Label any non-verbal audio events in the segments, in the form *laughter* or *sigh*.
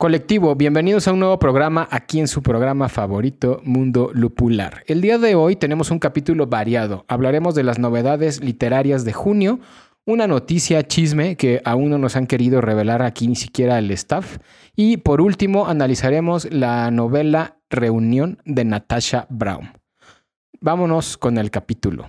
Colectivo, bienvenidos a un nuevo programa aquí en su programa favorito, Mundo Lupular. El día de hoy tenemos un capítulo variado. Hablaremos de las novedades literarias de junio, una noticia chisme que aún no nos han querido revelar aquí ni siquiera el staff. Y por último, analizaremos la novela Reunión de Natasha Brown. Vámonos con el capítulo.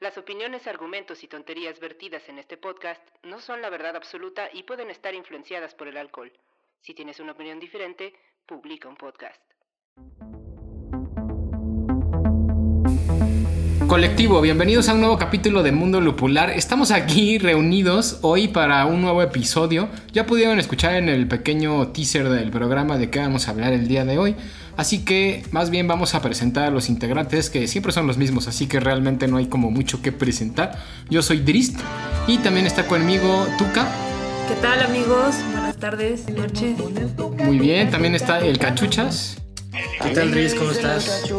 Las opiniones, argumentos y tonterías vertidas en este podcast no son la verdad absoluta y pueden estar influenciadas por el alcohol. Si tienes una opinión diferente, publica un podcast. Colectivo, bienvenidos a un nuevo capítulo de Mundo Lupular. Estamos aquí reunidos hoy para un nuevo episodio. Ya pudieron escuchar en el pequeño teaser del programa de qué vamos a hablar el día de hoy. Así que más bien vamos a presentar a los integrantes que siempre son los mismos, así que realmente no hay como mucho que presentar. Yo soy Drist y también está conmigo Tuca. ¿Qué tal amigos? Buenas tardes, noches. Muy bien, también está el Cachuchas. ¿Qué tal, Riz? ¿Cómo estás?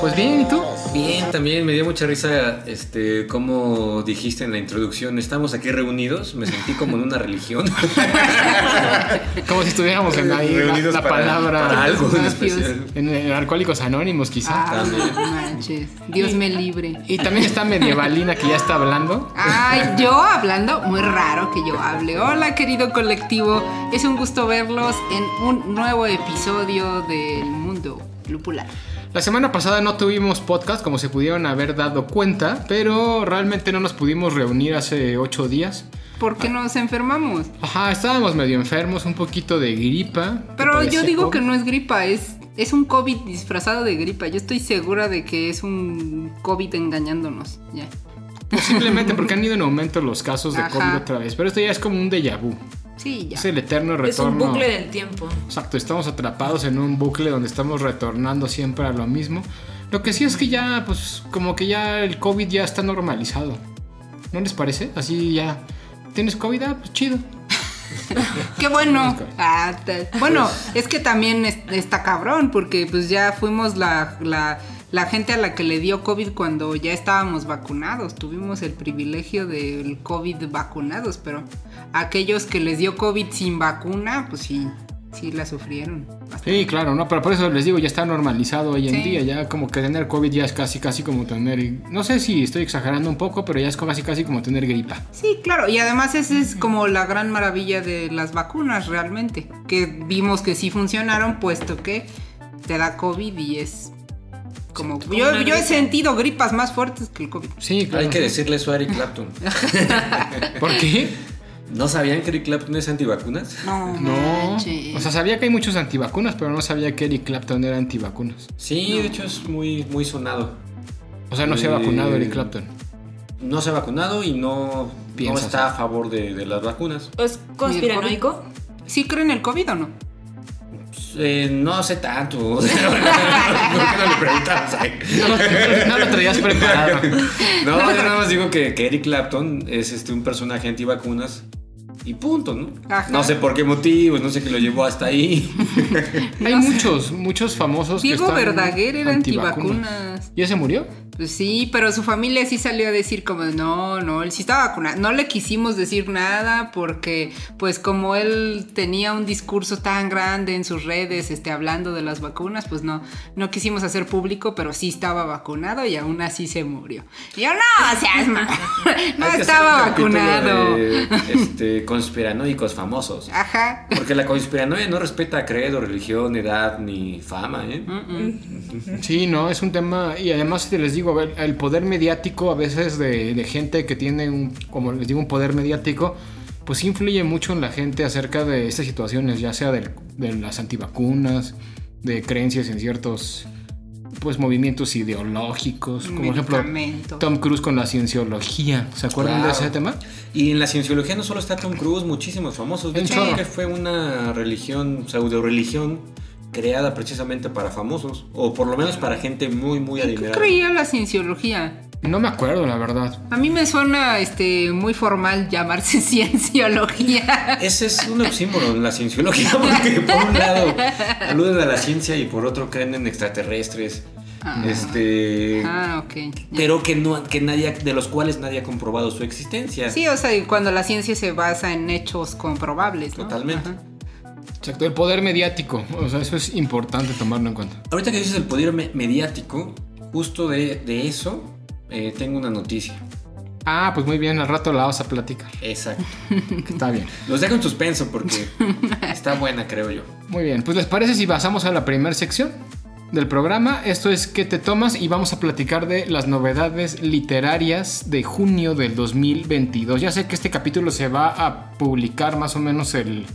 Pues bien, ¿y tú? Bien, también me dio mucha risa, este, como dijiste en la introducción, estamos aquí reunidos, me sentí como en una religión. *laughs* como si estuviéramos en ahí reunidos la, la para, palabra. para algo en especial. En, en Alcohólicos Anónimos, quizá. Ah, manches. Dios me libre. Y también está Medievalina que ya está hablando. Ay, yo hablando, muy raro que yo hable. Hola, querido colectivo. Es un gusto verlos en un nuevo episodio del Mundo Lupular. La semana pasada no tuvimos podcast, como se pudieron haber dado cuenta, pero realmente no nos pudimos reunir hace ocho días. ¿Por qué nos enfermamos? Ajá, estábamos medio enfermos, un poquito de gripa. que Pero yo digo que COVID. no es gripa, es, es un COVID disfrazado de gripa. Yo estoy segura de que es un COVID engañándonos. Ya. Posiblemente porque han ido en aumento los casos de *laughs* Ajá. COVID otra vez, pero esto ya es como un déjà vu. Sí, ya. Es el eterno retorno. Es un bucle del tiempo. Exacto, estamos atrapados en un bucle donde estamos retornando siempre a lo mismo. Lo que sí es que ya, pues, como que ya el COVID ya está normalizado. ¿No les parece? Así ya. ¿Tienes COVID? Ah, pues chido. *laughs* Qué bueno. Ah, bueno, es que también es- está cabrón, porque pues ya fuimos la, la, la gente a la que le dio COVID cuando ya estábamos vacunados. Tuvimos el privilegio del COVID vacunados, pero aquellos que les dio COVID sin vacuna, pues sí, sí la sufrieron. bastante. Sí, claro, no, pero por eso les digo, ya está normalizado hoy en Sí. día. Ya como que tener COVID ya es casi, casi como tener. No sé si estoy exagerando un poco, pero ya es casi, casi como tener gripa. Sí, claro, y además esa es como la gran maravilla de las vacunas realmente, que vimos que sí funcionaron, puesto que te da COVID y es como... como yo he sentido gripas más fuertes que el COVID. Sí, claro. Hay que decirle eso a Eric Clapton. *laughs* ¿Por qué? ¿No sabían que Eric Clapton es antivacunas? No, No. manches. O sea, sabía que hay muchos antivacunas, pero no sabía que Eric Clapton era antivacunas. Sí, de hecho es muy, muy sonado. O sea, no se ha Eh, vacunado Eric Clapton. No se ha vacunado y no, no está a favor de, de las vacunas. ¿Es conspiranoico? ¿Sí creen el COVID o no? Eh, no sé tanto. *laughs* ¿Por qué no le preguntas? No lo, no lo traías preparado. No, yo nada más digo que, que Eric Clapton es este, un personaje antivacunas y punto, ¿no? Ajá. No sé por qué motivos, no sé qué lo llevó hasta ahí. Hay muchos, muchos famosos Diego que están Verdaguer era antivacunas. ¿Ya se murió? Pues sí, pero su familia sí salió a decir como, no, no, él sí estaba vacunado. No le quisimos decir nada porque, pues como él tenía un discurso tan grande en sus redes, este, hablando de las vacunas, pues no, no quisimos hacer público, pero sí estaba vacunado y aún así se murió. Y yo, no, seas ma- *laughs* no estaba vacunado. de, *laughs* este, conspiranoicos famosos. Ajá. Porque la conspiranoia no respeta credo, religión, edad ni fama, ¿eh? Mm. Sí, no, es un tema. Y además, te les digo, a ver, el poder mediático a veces de, de gente que tiene un, como les digo, un poder mediático, pues influye mucho en la gente acerca de estas situaciones, ya sea del- de las antivacunas, de creencias en ciertos pues movimientos ideológicos, como por ejemplo. Tom Cruise con la cienciología. ¿Se acuerdan de ese tema? Y en la cienciología no solo está Tom Cruise, muchísimos famosos. De hecho, creo que fue una religión, pseudo religión, creada precisamente para famosos. O por lo menos para gente muy, muy ¿Qué adinerada. creía la cienciología? No me acuerdo, la verdad. A mí me suena este muy formal llamarse *laughs* cienciología. Ese es un oxímoron en la cienciología, *laughs* porque por un lado aluden a la ciencia y por otro creen en extraterrestres. Ah. Este. Ah, ok. ya. Pero que no, que nadie, de los cuales nadie ha comprobado su existencia. Sí, o sea, y cuando la ciencia se basa en hechos comprobables, ¿no? Totalmente. Ajá. Exacto, el poder mediático. O sea, eso es importante tomarlo en cuenta. Ahorita que dices el poder me- mediático, justo de, de eso, eh, tengo una noticia. Ah, pues muy bien, al rato la vamos a platicar. Exacto. *laughs* Está bien. Los dejo en suspenso porque está buena, creo yo. Muy bien, pues les parece si pasamos a la primera sección del programa. Esto es ¿Qué te tomas? Y vamos a platicar de las novedades literarias de junio del 2022. Ya sé que este capítulo se va a publicar más o menos el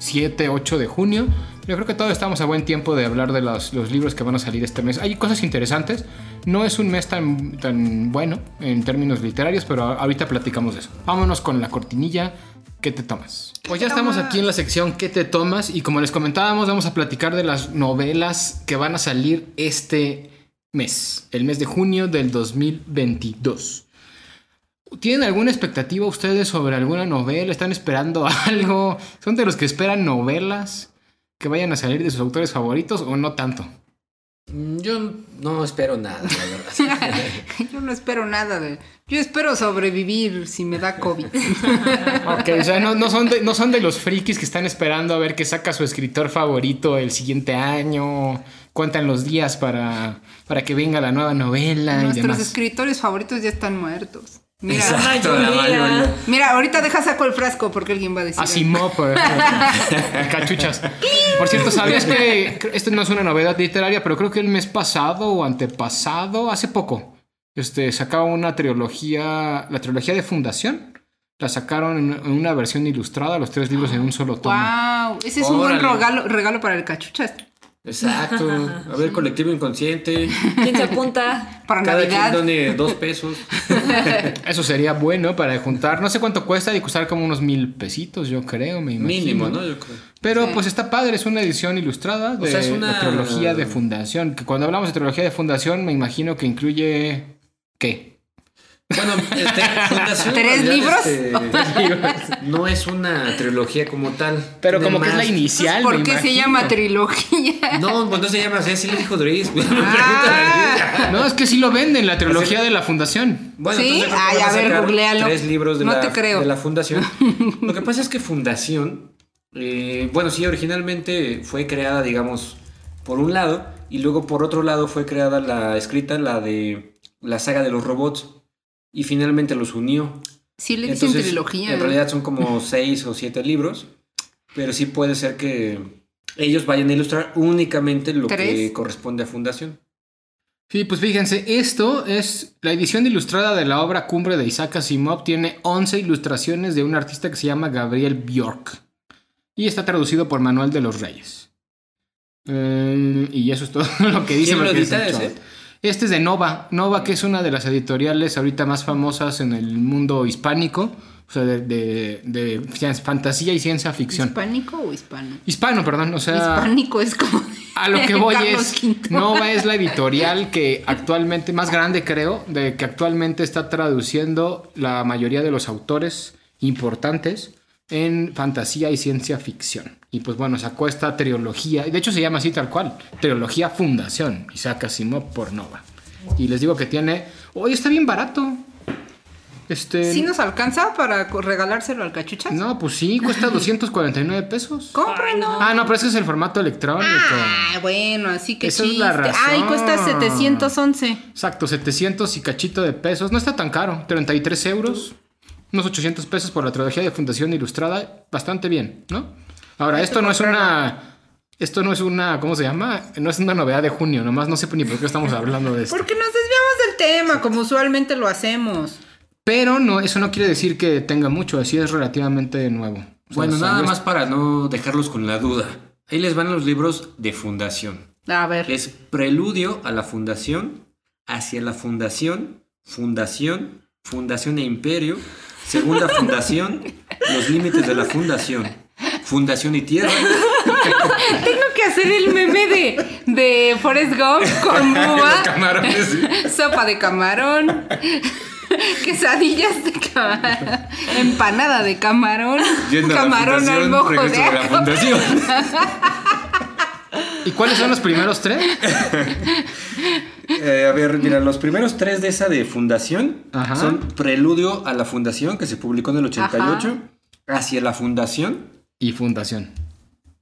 7, 8 de junio. Yo creo que todavía estamos a buen tiempo de hablar de los, los libros que van a salir este mes. Hay cosas interesantes. No es un mes tan, tan bueno en términos literarios, pero ahorita platicamos de eso. Vámonos con la cortinilla. ¿Qué te tomas? Pues ya estamos aquí en la sección ¿Qué te tomas? Y como les comentábamos, vamos a platicar de las novelas que van a salir este mes, el mes de junio del 2022. ¿Tienen alguna expectativa ustedes sobre alguna novela? ¿Están esperando *laughs* algo? ¿Son de los que esperan novelas que vayan a salir de sus autores favoritos o no tanto? Mm, Yo no espero nada, la verdad. *laughs* Yo no espero nada de... Yo espero sobrevivir si me da COVID. *laughs* Ok, o sea, no, no son de, no son de los frikis que están esperando a ver qué saca su escritor favorito el siguiente año, cuentan los días para, para que venga la nueva novela y Nuestros demás. escritores favoritos ya están muertos. Mira, Exacto, la mira, ahorita deja saco el frasco porque alguien va a decir. Asimov, por ejemplo. *laughs* cachuchas. Por cierto, ¿sabías que esto no es una novedad literaria, pero creo que el mes pasado o antepasado, hace poco, este, sacaba una trilogía, la trilogía de Fundación. La sacaron en una versión ilustrada, los tres libros en un solo tomo. Wow, ese es un buen regalo, regalo para el cachuchas. Exacto. A ver, colectivo inconsciente. ¿Quién se apunta? Para Cada quien done dos pesos. *laughs* Eso sería bueno para juntar. No sé cuánto cuesta, y costar como unos mil pesitos, yo creo, me imagino. Mínimo, ¿no? Yo creo. Pero Sí. pues está padre, es una edición ilustrada de sea, es una- la trilogía de fundación. Que cuando hablamos de trilogía de fundación, me imagino que incluye. ¿Qué? Bueno, este, Fundación. *laughs* ¿Tres en realidad, libros? este, *laughs* no es una trilogía como tal. Pero como que es la inicial. ¿Por qué se llama trilogía? *laughs* No, pues no se llama así, así le dijo Dries. Ah. No, es que sí lo venden, la trilogía de la fundación. Bueno, ¿Sí? entonces Ay, a ver, googlealo. Tres libros de, No la, te creo. de la fundación. Lo que pasa es que Fundación, eh, bueno, sí, originalmente fue creada, digamos, por un lado, y luego por otro lado fue creada la escrita, la de la saga de los robots, y finalmente los unió. Sí le dicen Entonces, trilogía. En realidad son como *laughs* seis o siete libros, pero sí puede ser que ellos vayan a ilustrar únicamente lo que corresponde a Fundación. Sí, pues fíjense, esto es la edición ilustrada de la obra Cumbre de Isaac Asimov. Tiene 11 ilustraciones de un artista que se llama Gabriel Bjork. Y está traducido por Manuel de los Reyes. Eh, y eso es todo *laughs* lo que dice. ¿Quién lo edita ese? Este es de Nova. Nova, que es una de las editoriales ahorita más famosas en el mundo hispánico. O sea, de, de- de fantasía y ciencia ficción. ¿Hispánico o hispano? Hispano, perdón. O sea, Hispánico es como. a lo que voy Carlos es. Nova es la editorial que actualmente, más grande creo, de que actualmente está traduciendo la mayoría de los autores importantes en fantasía y ciencia ficción. Y pues bueno, sacó esta trilogía, de hecho se llama así tal cual, trilogía Fundación, Isaac Asimov por Nova. Y les digo que tiene, hoy está bien barato. Este, ¿Sí nos alcanza para regalárselo al cachuchas? no, pues sí, cuesta *laughs* 249 pesos. Cómpralo. Ah, no, pero ese es el formato electrónico. Ah, bueno, así que Esa es chiste. la razón. Ay, cuesta 711. Exacto, 700 y cachito de pesos. No está tan caro. 33 euros. Unos 800 pesos por la trilogía de Fundación Ilustrada. Bastante bien, ¿no? Ahora, esto no es una... Esto no es una... ¿Cómo se llama? No es una novedad de junio. Nomás no sé ni por qué estamos hablando de esto. Porque nos desviamos del tema, como usualmente lo hacemos. Pero no, eso no quiere decir que tenga mucho. Así es relativamente nuevo. O sea, Bueno, nada salió más para no dejarlos con la duda. Ahí les van los libros de Fundación. A ver. Es preludio a la fundación, hacia la fundación, fundación, fundación e imperio, segunda *laughs* fundación, los límites de la fundación, fundación y tierra, *laughs* Tengo que hacer el meme de, de Forrest Gump con *laughs* camarones. Sopa de camarón. Quesadillas de camarón. Empanada de camarón. Yendo camarón al mojo de la fundación. ¿Y cuáles son los primeros tres? Eh, a ver, mira, los primeros tres de esa de fundación Ajá. son Preludio a la Fundación, que se publicó en el 88, Hacia la Fundación Y Fundación.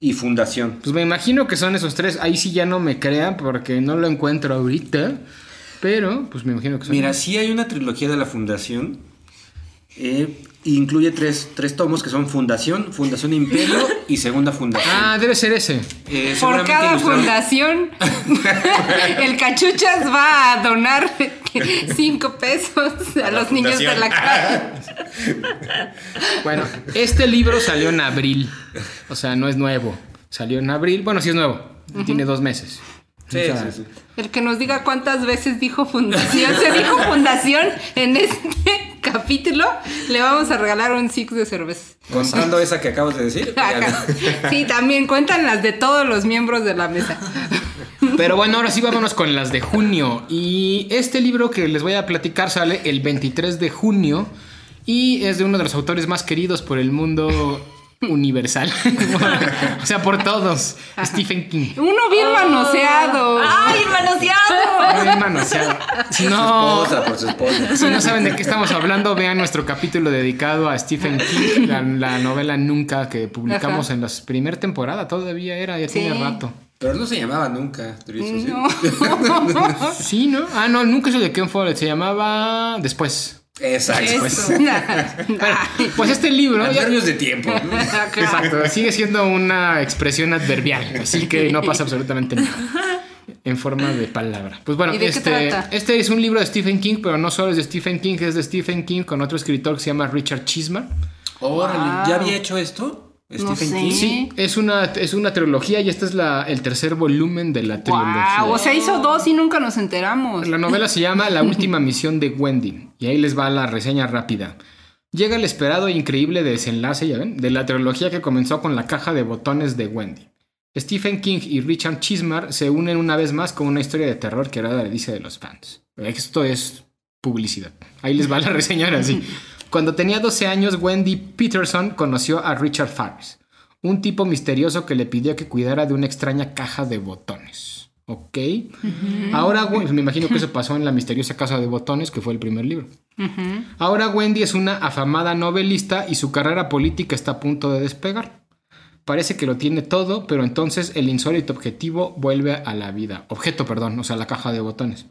y Fundación. Pues me imagino que son esos tres. Ahí sí ya no me crean porque no lo encuentro ahorita. Pero, pues me imagino que son. Mira, sí hay una trilogía de la Fundación. eh, incluye tres, tres tomos que son Fundación, Fundación Imperio y Segunda Fundación. Ah, debe ser ese. Eh, Por cada ilustrado- fundación, *laughs* el cachuchas va a donar cinco pesos a, los niños de la calle. *laughs* Bueno, este libro salió en abril. O sea, no es nuevo. Salió en abril. Bueno, sí es nuevo. Tiene dos meses. Sí, O sea, sí, sí. El que nos diga cuántas veces dijo fundación, se dijo fundación en este *laughs* capítulo, le vamos a regalar un six de cerveza. Contando esa que acabas de decir. *laughs* Sí, también cuentan las de todos los miembros de la mesa. Pero bueno, ahora sí vámonos con las de junio. Y este libro que les voy a platicar sale el 23 de junio y es de uno de los autores más queridos por el mundo universal. *laughs* o sea, por todos. Stephen King. Uno bien manoseado. ¡Ay, manoseado! Muy manoseado. Si Por su no, esposa, por su esposa. si no saben de qué estamos hablando, vean nuestro capítulo dedicado a Stephen King, la, la novela Nunca que publicamos Ajá. en la primera temporada. Todavía era, ya tiene Sí. rato. Pero no se llamaba nunca, Turizo, ¿sí? No. Sí, ¿no? Ah, no, nunca es el de Ken Follett. Se llamaba Después. Exacto. *laughs* Ay. Pues este libro... ya- Adverbios de tiempo. ¿no? *laughs* Exacto, sigue siendo una expresión adverbial, así que no pasa absolutamente nada. En forma de palabra. Pues bueno, ¿Y de qué este, trata? este es un libro de Stephen King, pero no solo es de Stephen King, es de Stephen King con otro escritor que se llama Richard Chismar. Órale, ¿ya había hecho esto? No Stephen sé. King. Sí, es una, es una trilogía y este es la, el tercer volumen de la trilogía. Wow, o sea, hizo dos y nunca nos enteramos. La novela *laughs* se llama La última misión de Wendy. Y ahí les va la reseña rápida. Llega el esperado e increíble desenlace, ya ven, de la trilogía que comenzó con la caja de botones de Wendy. Stephen King y Richard Chismar se unen una vez más con una historia de terror que era la delicia de los fans. Esto es publicidad. Ahí les va la reseña ahora sí. *laughs* Cuando tenía 12 años, Wendy Peterson conoció a Richard Farris, un tipo misterioso que le pidió que cuidara de una extraña caja de botones. ¿Ok? Ahora, me imagino que eso pasó en La misteriosa casa de botones, que fue el primer libro. Ahora Wendy es una afamada novelista y su carrera política está a punto de despegar. Parece que lo tiene todo, pero entonces el insólito objetivo vuelve a la vida. Objeto, perdón, o sea, la caja de botones.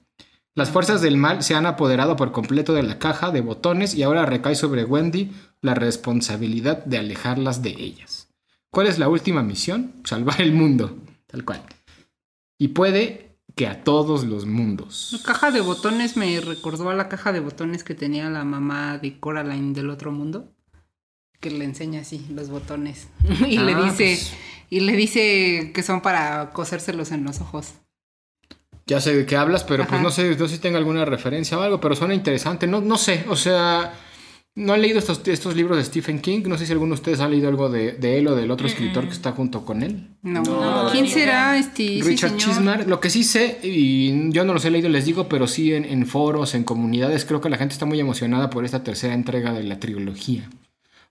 Las fuerzas del mal se han apoderado por completo de la caja de botones y ahora recae sobre Wendy la responsabilidad de alejarlas de ellas. ¿Cuál es la última misión? Salvar el mundo, tal cual. Y puede que a todos los mundos. La caja de botones me recordó a la caja de botones que tenía la mamá de Coraline del otro mundo. Que le enseña así los botones. *laughs* y le Ah, dice. pues. Y le dice que son para cosérselos en los ojos. Ya sé de qué hablas, pero pues no sé, no sé si tengo alguna referencia o algo, pero suena interesante. No, no sé, o sea, no he leído estos, estos libros de Stephen King. No sé si alguno de ustedes ha leído algo de, de él o del otro escritor que está junto con él. No. No, ¿Quién será este? sí, Richard señor? Chismar. Lo que sí sé, y yo no los he leído, les digo, pero sí en, en foros, en comunidades, creo que la gente está muy emocionada por esta tercera entrega de la trilogía.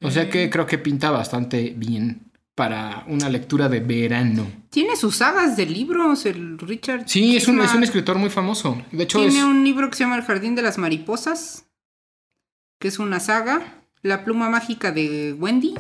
O sea que creo que pinta bastante bien para una lectura de verano. Tiene sus sagas de libros, el Richard. Sí, es un, es un escritor muy famoso. De hecho, es... Tiene un libro que se llama El Jardín de las Mariposas, que es una saga. La pluma mágica de Wendy.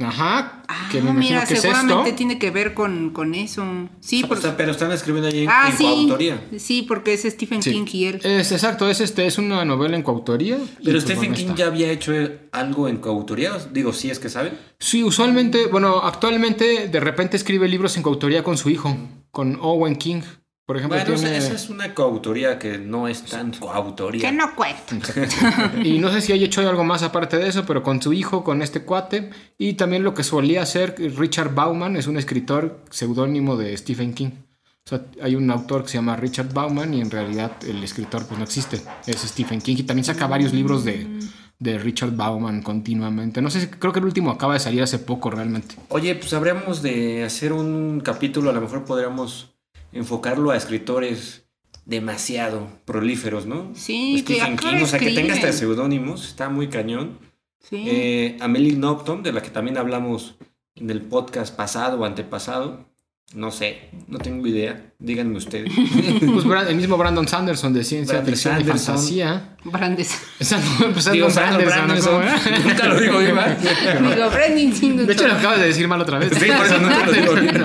Ajá, Ah, que me imagino mira, que es seguramente esto. tiene que ver con, con eso. Sí, O porque, sea, pero están escribiendo ahí en, ah, en sí, coautoría. sí, porque es Stephen Sí. King y él. Es exacto, es este, es una novela en coautoría. Pero pues, Stephen King está. ya había hecho algo en coautoría. Digo, si es que saben. Sí, usualmente, bueno, actualmente de repente escribe libros en coautoría con su hijo, con Owen King. Por ejemplo, Bueno, tiene... esa es una coautoría que no es tan coautoría. Que no cuenta. *laughs* Y no sé si haya hecho algo más aparte de eso, pero con su hijo, con este cuate. Y también lo que solía hacer Richard Bauman, es un escritor seudónimo de Stephen King. O sea, hay un autor que se llama Richard Bauman y en realidad el escritor pues no existe. Es Stephen King y también saca varios libros de, de Richard Bauman continuamente. No sé, si- creo que el último acaba de salir hace poco realmente. Oye, pues habríamos de hacer un capítulo, a lo mejor podríamos enfocarlo a escritores demasiado prolíferos, ¿no? Sí, que Stephen King, o sea, que tenga hasta seudónimos, está muy cañón. Sí. Eh, Amelie Nopton, de la que también hablamos en el podcast pasado o antepasado. No sé, no tengo idea. Díganme ustedes. *laughs* Pues el mismo Brandon Sanderson de ciencia ficción y Sanderson. fantasía. Brandes. Esa no, pues Digo, Brandon Sanderson. Nunca lo digo bien. Digo, Brandon. De hecho, lo acabas de decir mal otra vez. Sí, por eso nunca lo digo bien.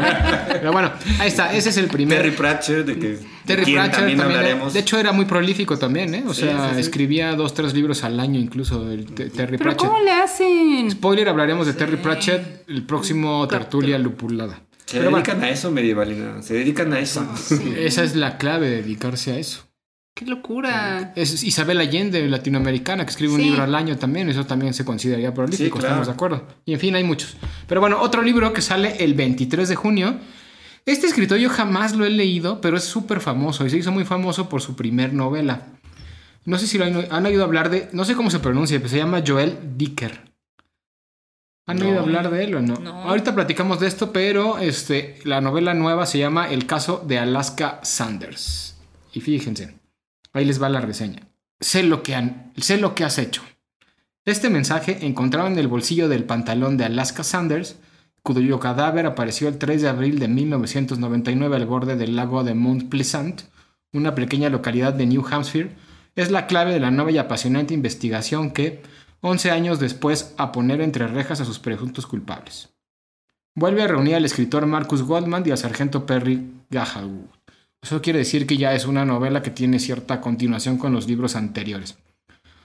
Pero bueno, ahí está. Ese es el primer. Terry Pratchett, de que Terry quien Pratchett también, también, hablaremos. de hecho era muy prolífico también, ¿eh? O Sí, sea, sí, sí. escribía dos, tres libros al año incluso el Te- Terry Pero Pratchett. ¿cómo le hacen? Spoiler, hablaremos de Terry Pratchett el próximo tertulia lupulada. Se Pero bueno, dedican a eso, medievalina. Se dedican a eso. esa es la clave de dedicarse a eso. Qué locura. Es Isabel Allende, latinoamericana, que escribe un libro al año también. Eso también se consideraría prolífico, Sí, claro. estamos de acuerdo. Y en fin, hay muchos. Pero bueno, otro libro que sale el 23 de junio. Este escritor yo jamás lo he leído, pero es súper famoso y se hizo muy famoso por su primer novela. No sé si lo han, han oído hablar de. No sé cómo se pronuncia, pero se llama Joel Dicker. ¿Han No. oído hablar de él o no? No. Ahorita platicamos de esto, pero este, la novela nueva se llama El caso de Alaska Sanders. Y fíjense, ahí les va la reseña. Sé lo que, han, sé lo que has hecho. Este mensaje encontrado en el bolsillo del pantalón de Alaska Sanders, cuyo cadáver apareció el 3 de abril de 1999 al borde del lago de Mount Pleasant, una pequeña localidad de New Hampshire, es la clave de la nueva y apasionante investigación que, 11 años después, a poner entre rejas a sus presuntos culpables. Vuelve a reunir al escritor Marcus Goldman y al sargento Perry Gahawood. Eso quiere decir que ya es una novela que tiene cierta continuación con los libros anteriores.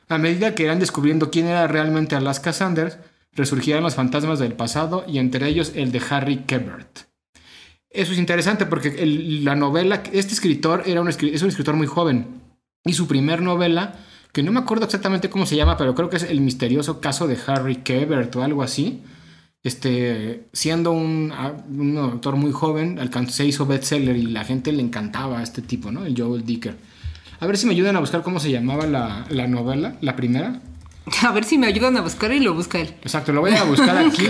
A medida que irán descubriendo quién era realmente Alaska Sanders, resurgirán los fantasmas del pasado y entre ellos el de Harry Quebert. Eso es interesante porque la novela, este escritor era un, es un escritor muy joven y su primer novela, que no me acuerdo exactamente cómo se llama, pero creo que es El misterioso caso de Harry Quebert o algo así, este, siendo un, a- un autor muy joven, alcanzó, se hizo bestseller y la gente le encantaba a este tipo, ¿no? El Joel Dicker. A ver si me ayudan a buscar cómo se llamaba la, la novela, la primera. *laughs* A ver si me ayudan a buscar y lo busca él. Exacto, lo voy a buscar *laughs* aquí.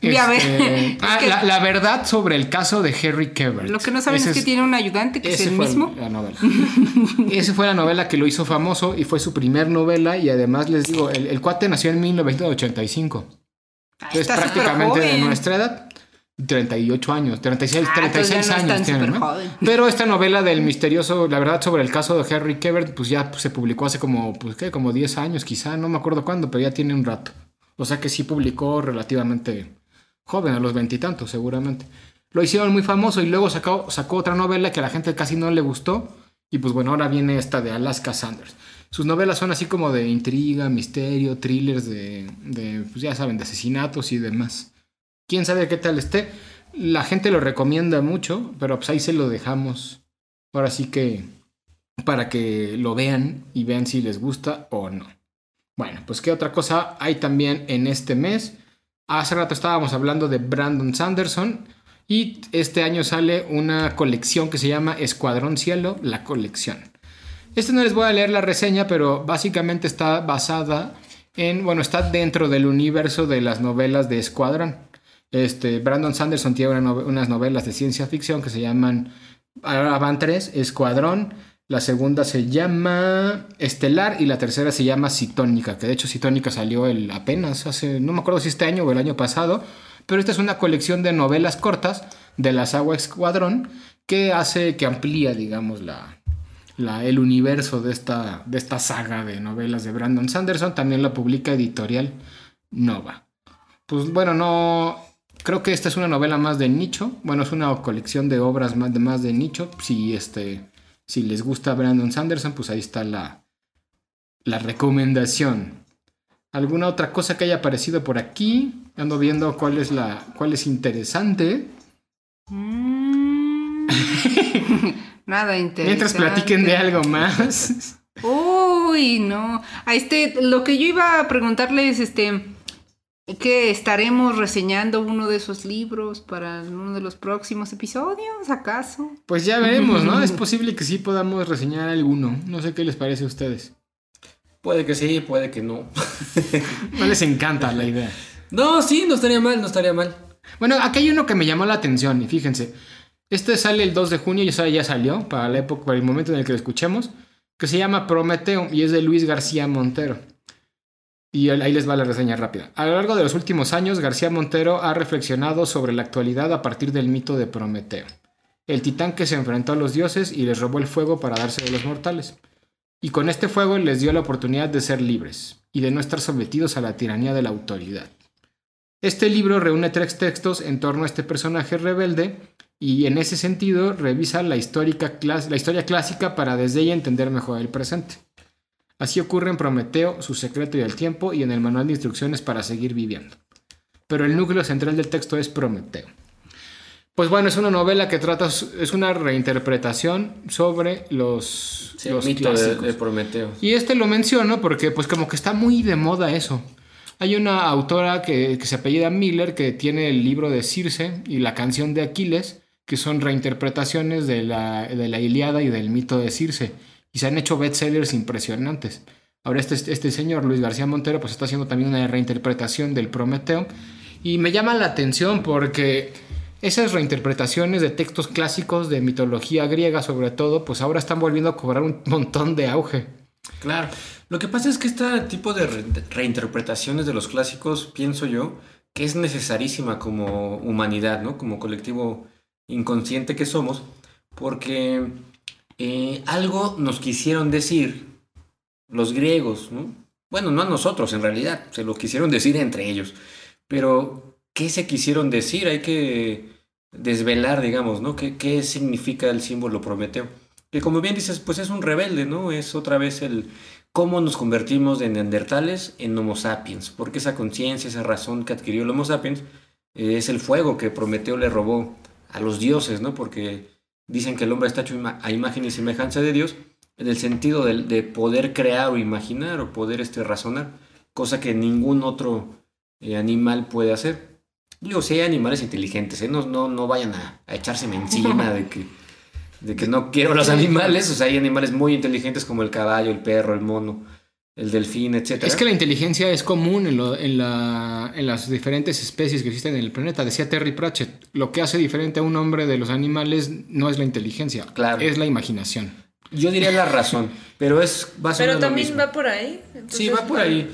Y a ver. Este, ah, Es que- la, la verdad sobre el caso de Harry Quebert. Lo que no saben es que tiene un ayudante que es el mismo. la novela. *laughs* Esa fue la novela que lo hizo famoso y fue su primer novela y además les digo, el, el cuate nació en 1985. Ah, es está súper prácticamente de nuestra edad. 38 años, 36, Ah, entonces 36 ya no es años tiene, ¿no? *laughs* Pero esta novela del misterioso, la verdad, sobre el caso de Harry Quebert, pues ya se publicó hace como, pues, ¿qué? Como 10 años quizá, no me acuerdo cuándo, pero ya tiene un rato. O sea que sí publicó relativamente joven, a los veintitantos seguramente. Lo hicieron muy famoso y luego sacó, sacó otra novela que a la gente casi no le gustó. Y pues bueno, ahora viene esta de Alaska Sanders. Sus novelas son así como de intriga, misterio, thrillers de, de pues ya saben, de asesinatos y demás. Quién sabe qué tal esté. La gente lo recomienda mucho, pero pues ahí se lo dejamos. Ahora sí que para que lo vean y vean si les gusta o no. Bueno, pues qué otra cosa hay también en este mes. Hace rato estábamos hablando de Brandon Sanderson y este año sale una colección que se llama Escuadrón Cielo, la colección. Este no les voy a leer la reseña, pero básicamente está basada en, bueno, está dentro del universo de las novelas de Escuadrón. Este, Brandon Sanderson tiene unas novelas de ciencia ficción que se llaman, ahora van tres, Escuadrón, la segunda se llama Estelar y la tercera se llama Citónica, que de hecho Citónica salió el, apenas hace, no me acuerdo si este año o el año pasado, pero esta es una colección de novelas cortas de la saga Escuadrón que hace, que amplía, digamos, la, la- el universo de esta, de esta saga de novelas de Brandon Sanderson. También la publica editorial Nova. Pues bueno, no. Creo que esta es una novela más de nicho. Bueno, es una colección de obras más de, más de nicho. Si, este, si les gusta Brandon Sanderson, pues ahí está la, la recomendación. ¿Alguna otra cosa que haya aparecido por aquí? Ando viendo cuál es la. cuál es interesante. Mm, *laughs* Nada interesante. Mientras platiquen de algo más. Uy, no. A este, lo que yo iba a preguntarles, este, que estaremos reseñando uno de esos libros para uno de los próximos episodios, ¿acaso? Pues ya veremos, ¿no? Es *laughs* posible que sí podamos reseñar alguno. No sé qué les parece a ustedes. Puede que sí, puede que no. *laughs* No les encanta la idea. No, sí, no estaría mal, no estaría mal. Bueno, aquí hay uno que me llamó la atención y fíjense. Este sale el 2 de junio, ya ya salió para la época, para el momento en el que lo escuchemos, que se llama Prometeo y es de Luis García Montero. Y ahí les va la reseña rápida. A lo largo de los últimos años, García Montero ha reflexionado sobre la actualidad a partir del mito de Prometeo, el titán que se enfrentó a los dioses y les robó el fuego para dárselo a los mortales. Y con este fuego les dio la oportunidad de ser libres y de no estar sometidos a la tiranía de la autoridad. Este libro reúne tres textos en torno a este personaje rebelde y en ese sentido revisa la, histórica la historia clásica para desde ella entender mejor el presente. Así ocurre en Prometeo, Su secreto y el tiempo y en el manual de instrucciones para seguir viviendo. Pero el núcleo central del texto es Prometeo. Pues bueno, es una novela que trata, es una reinterpretación sobre los, Sí, los el mito de, clásicos. de Prometeo. Y este lo menciono porque pues como que está muy de moda eso. Hay una autora que, que se apellida Miller que tiene el libro de Circe y la canción de Aquiles, que son reinterpretaciones de la, de la Iliada y del mito de Circe. Y se han hecho bestsellers impresionantes. Ahora este, este señor, Luis García Montero, pues está haciendo también una reinterpretación del Prometeo. Y me llama la atención porque esas reinterpretaciones de textos clásicos de mitología griega sobre todo, pues ahora están volviendo a cobrar un montón de auge. Claro. Lo que pasa es que este tipo de re- reinterpretaciones de los clásicos, pienso yo, que es necesarísima como humanidad, ¿no? Como colectivo inconsciente que somos, porque eh, algo nos quisieron decir los griegos, ¿no? Bueno, no a nosotros en realidad, se lo quisieron decir entre ellos, pero ¿qué se quisieron decir? Hay que desvelar, digamos, ¿no? ¿Qué, qué significa el símbolo Prometeo? Que como bien dices, pues es un rebelde, ¿no? Es otra vez el cómo nos convertimos de neandertales en Homo sapiens, porque esa conciencia, esa razón que adquirió el Homo sapiens eh, es el fuego que Prometeo le robó a los dioses, ¿no? Porque dicen que el hombre está hecho a imagen y semejanza de Dios, en el sentido de, de poder crear o imaginar o poder este, razonar, cosa que ningún otro eh, animal puede hacer. Digo, si hay animales inteligentes, ¿eh? no, no, no vayan a, a echárseme encima de que, de que no quiero los *laughs* animales. O sea, hay animales muy inteligentes como el caballo, el perro, el mono, el delfín, etc. Es que la inteligencia es común en, lo- en la- en las diferentes especies que existen en el planeta. Decía Terry Pratchett, lo que hace diferente a un hombre de los animales no es la inteligencia, Claro. es la imaginación. Yo diría la razón, pero es va a ser Pero lo también mismo. va por ahí. Sí, va por ahí.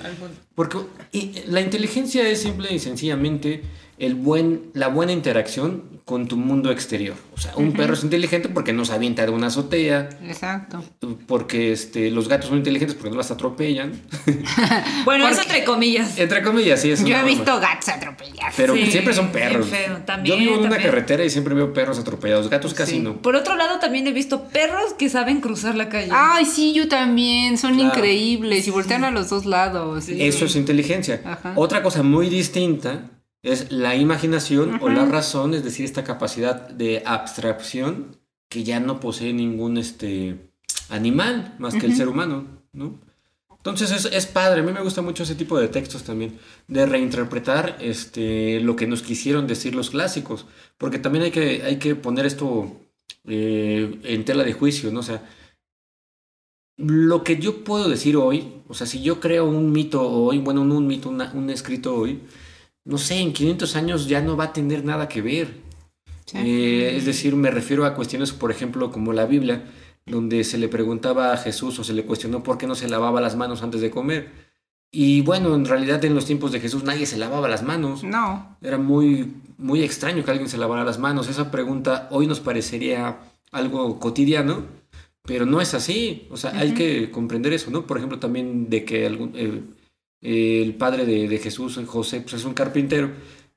Porque y- la inteligencia es simple y sencillamente el buen, la buena interacción con tu mundo exterior. O sea, un perro es inteligente porque no se avienta de una azotea, Exacto. porque este, los gatos son inteligentes porque no las atropellan. *laughs* Bueno, eso entre comillas. Entre comillas, sí, es Yo he broma. visto gatos atropellados. Pero Sí, siempre son perros. feo. También, Yo vivo en una carretera y siempre veo perros atropellados. Gatos casi Sí. no. Por otro lado, también he visto perros que saben cruzar la calle. Ay, sí, yo también. Son Claro. increíbles y voltean a los dos lados. Eso es inteligencia. Ajá. Otra cosa muy distinta es la imaginación o la razón, es decir, esta capacidad de abstracción que ya no posee ningún este, animal más que el ser humano, ¿no? Entonces es, es padre, a mí me gusta mucho ese tipo de textos también, de reinterpretar este, lo que nos quisieron decir los clásicos, porque también hay que, hay que poner esto eh, en tela de juicio, ¿no? O sea, lo que yo puedo decir hoy, o sea, si yo creo un mito hoy, bueno, no un mito, una- un escrito hoy, no sé, en 500 años ya no va a tener nada que ver. Sí. Eh, es decir, me refiero a cuestiones, por ejemplo, como la Biblia, donde se le preguntaba a Jesús o se le cuestionó por qué no se lavaba las manos antes de comer. Y bueno, en realidad en los tiempos de Jesús nadie se lavaba las manos. No. Era muy, muy extraño que alguien se lavara las manos. Esa pregunta hoy nos parecería algo cotidiano, pero no es así. O sea, hay que comprender eso, ¿no? Por ejemplo, también de que algún, eh, eh, el padre de, de Jesús, José, pues es un carpintero.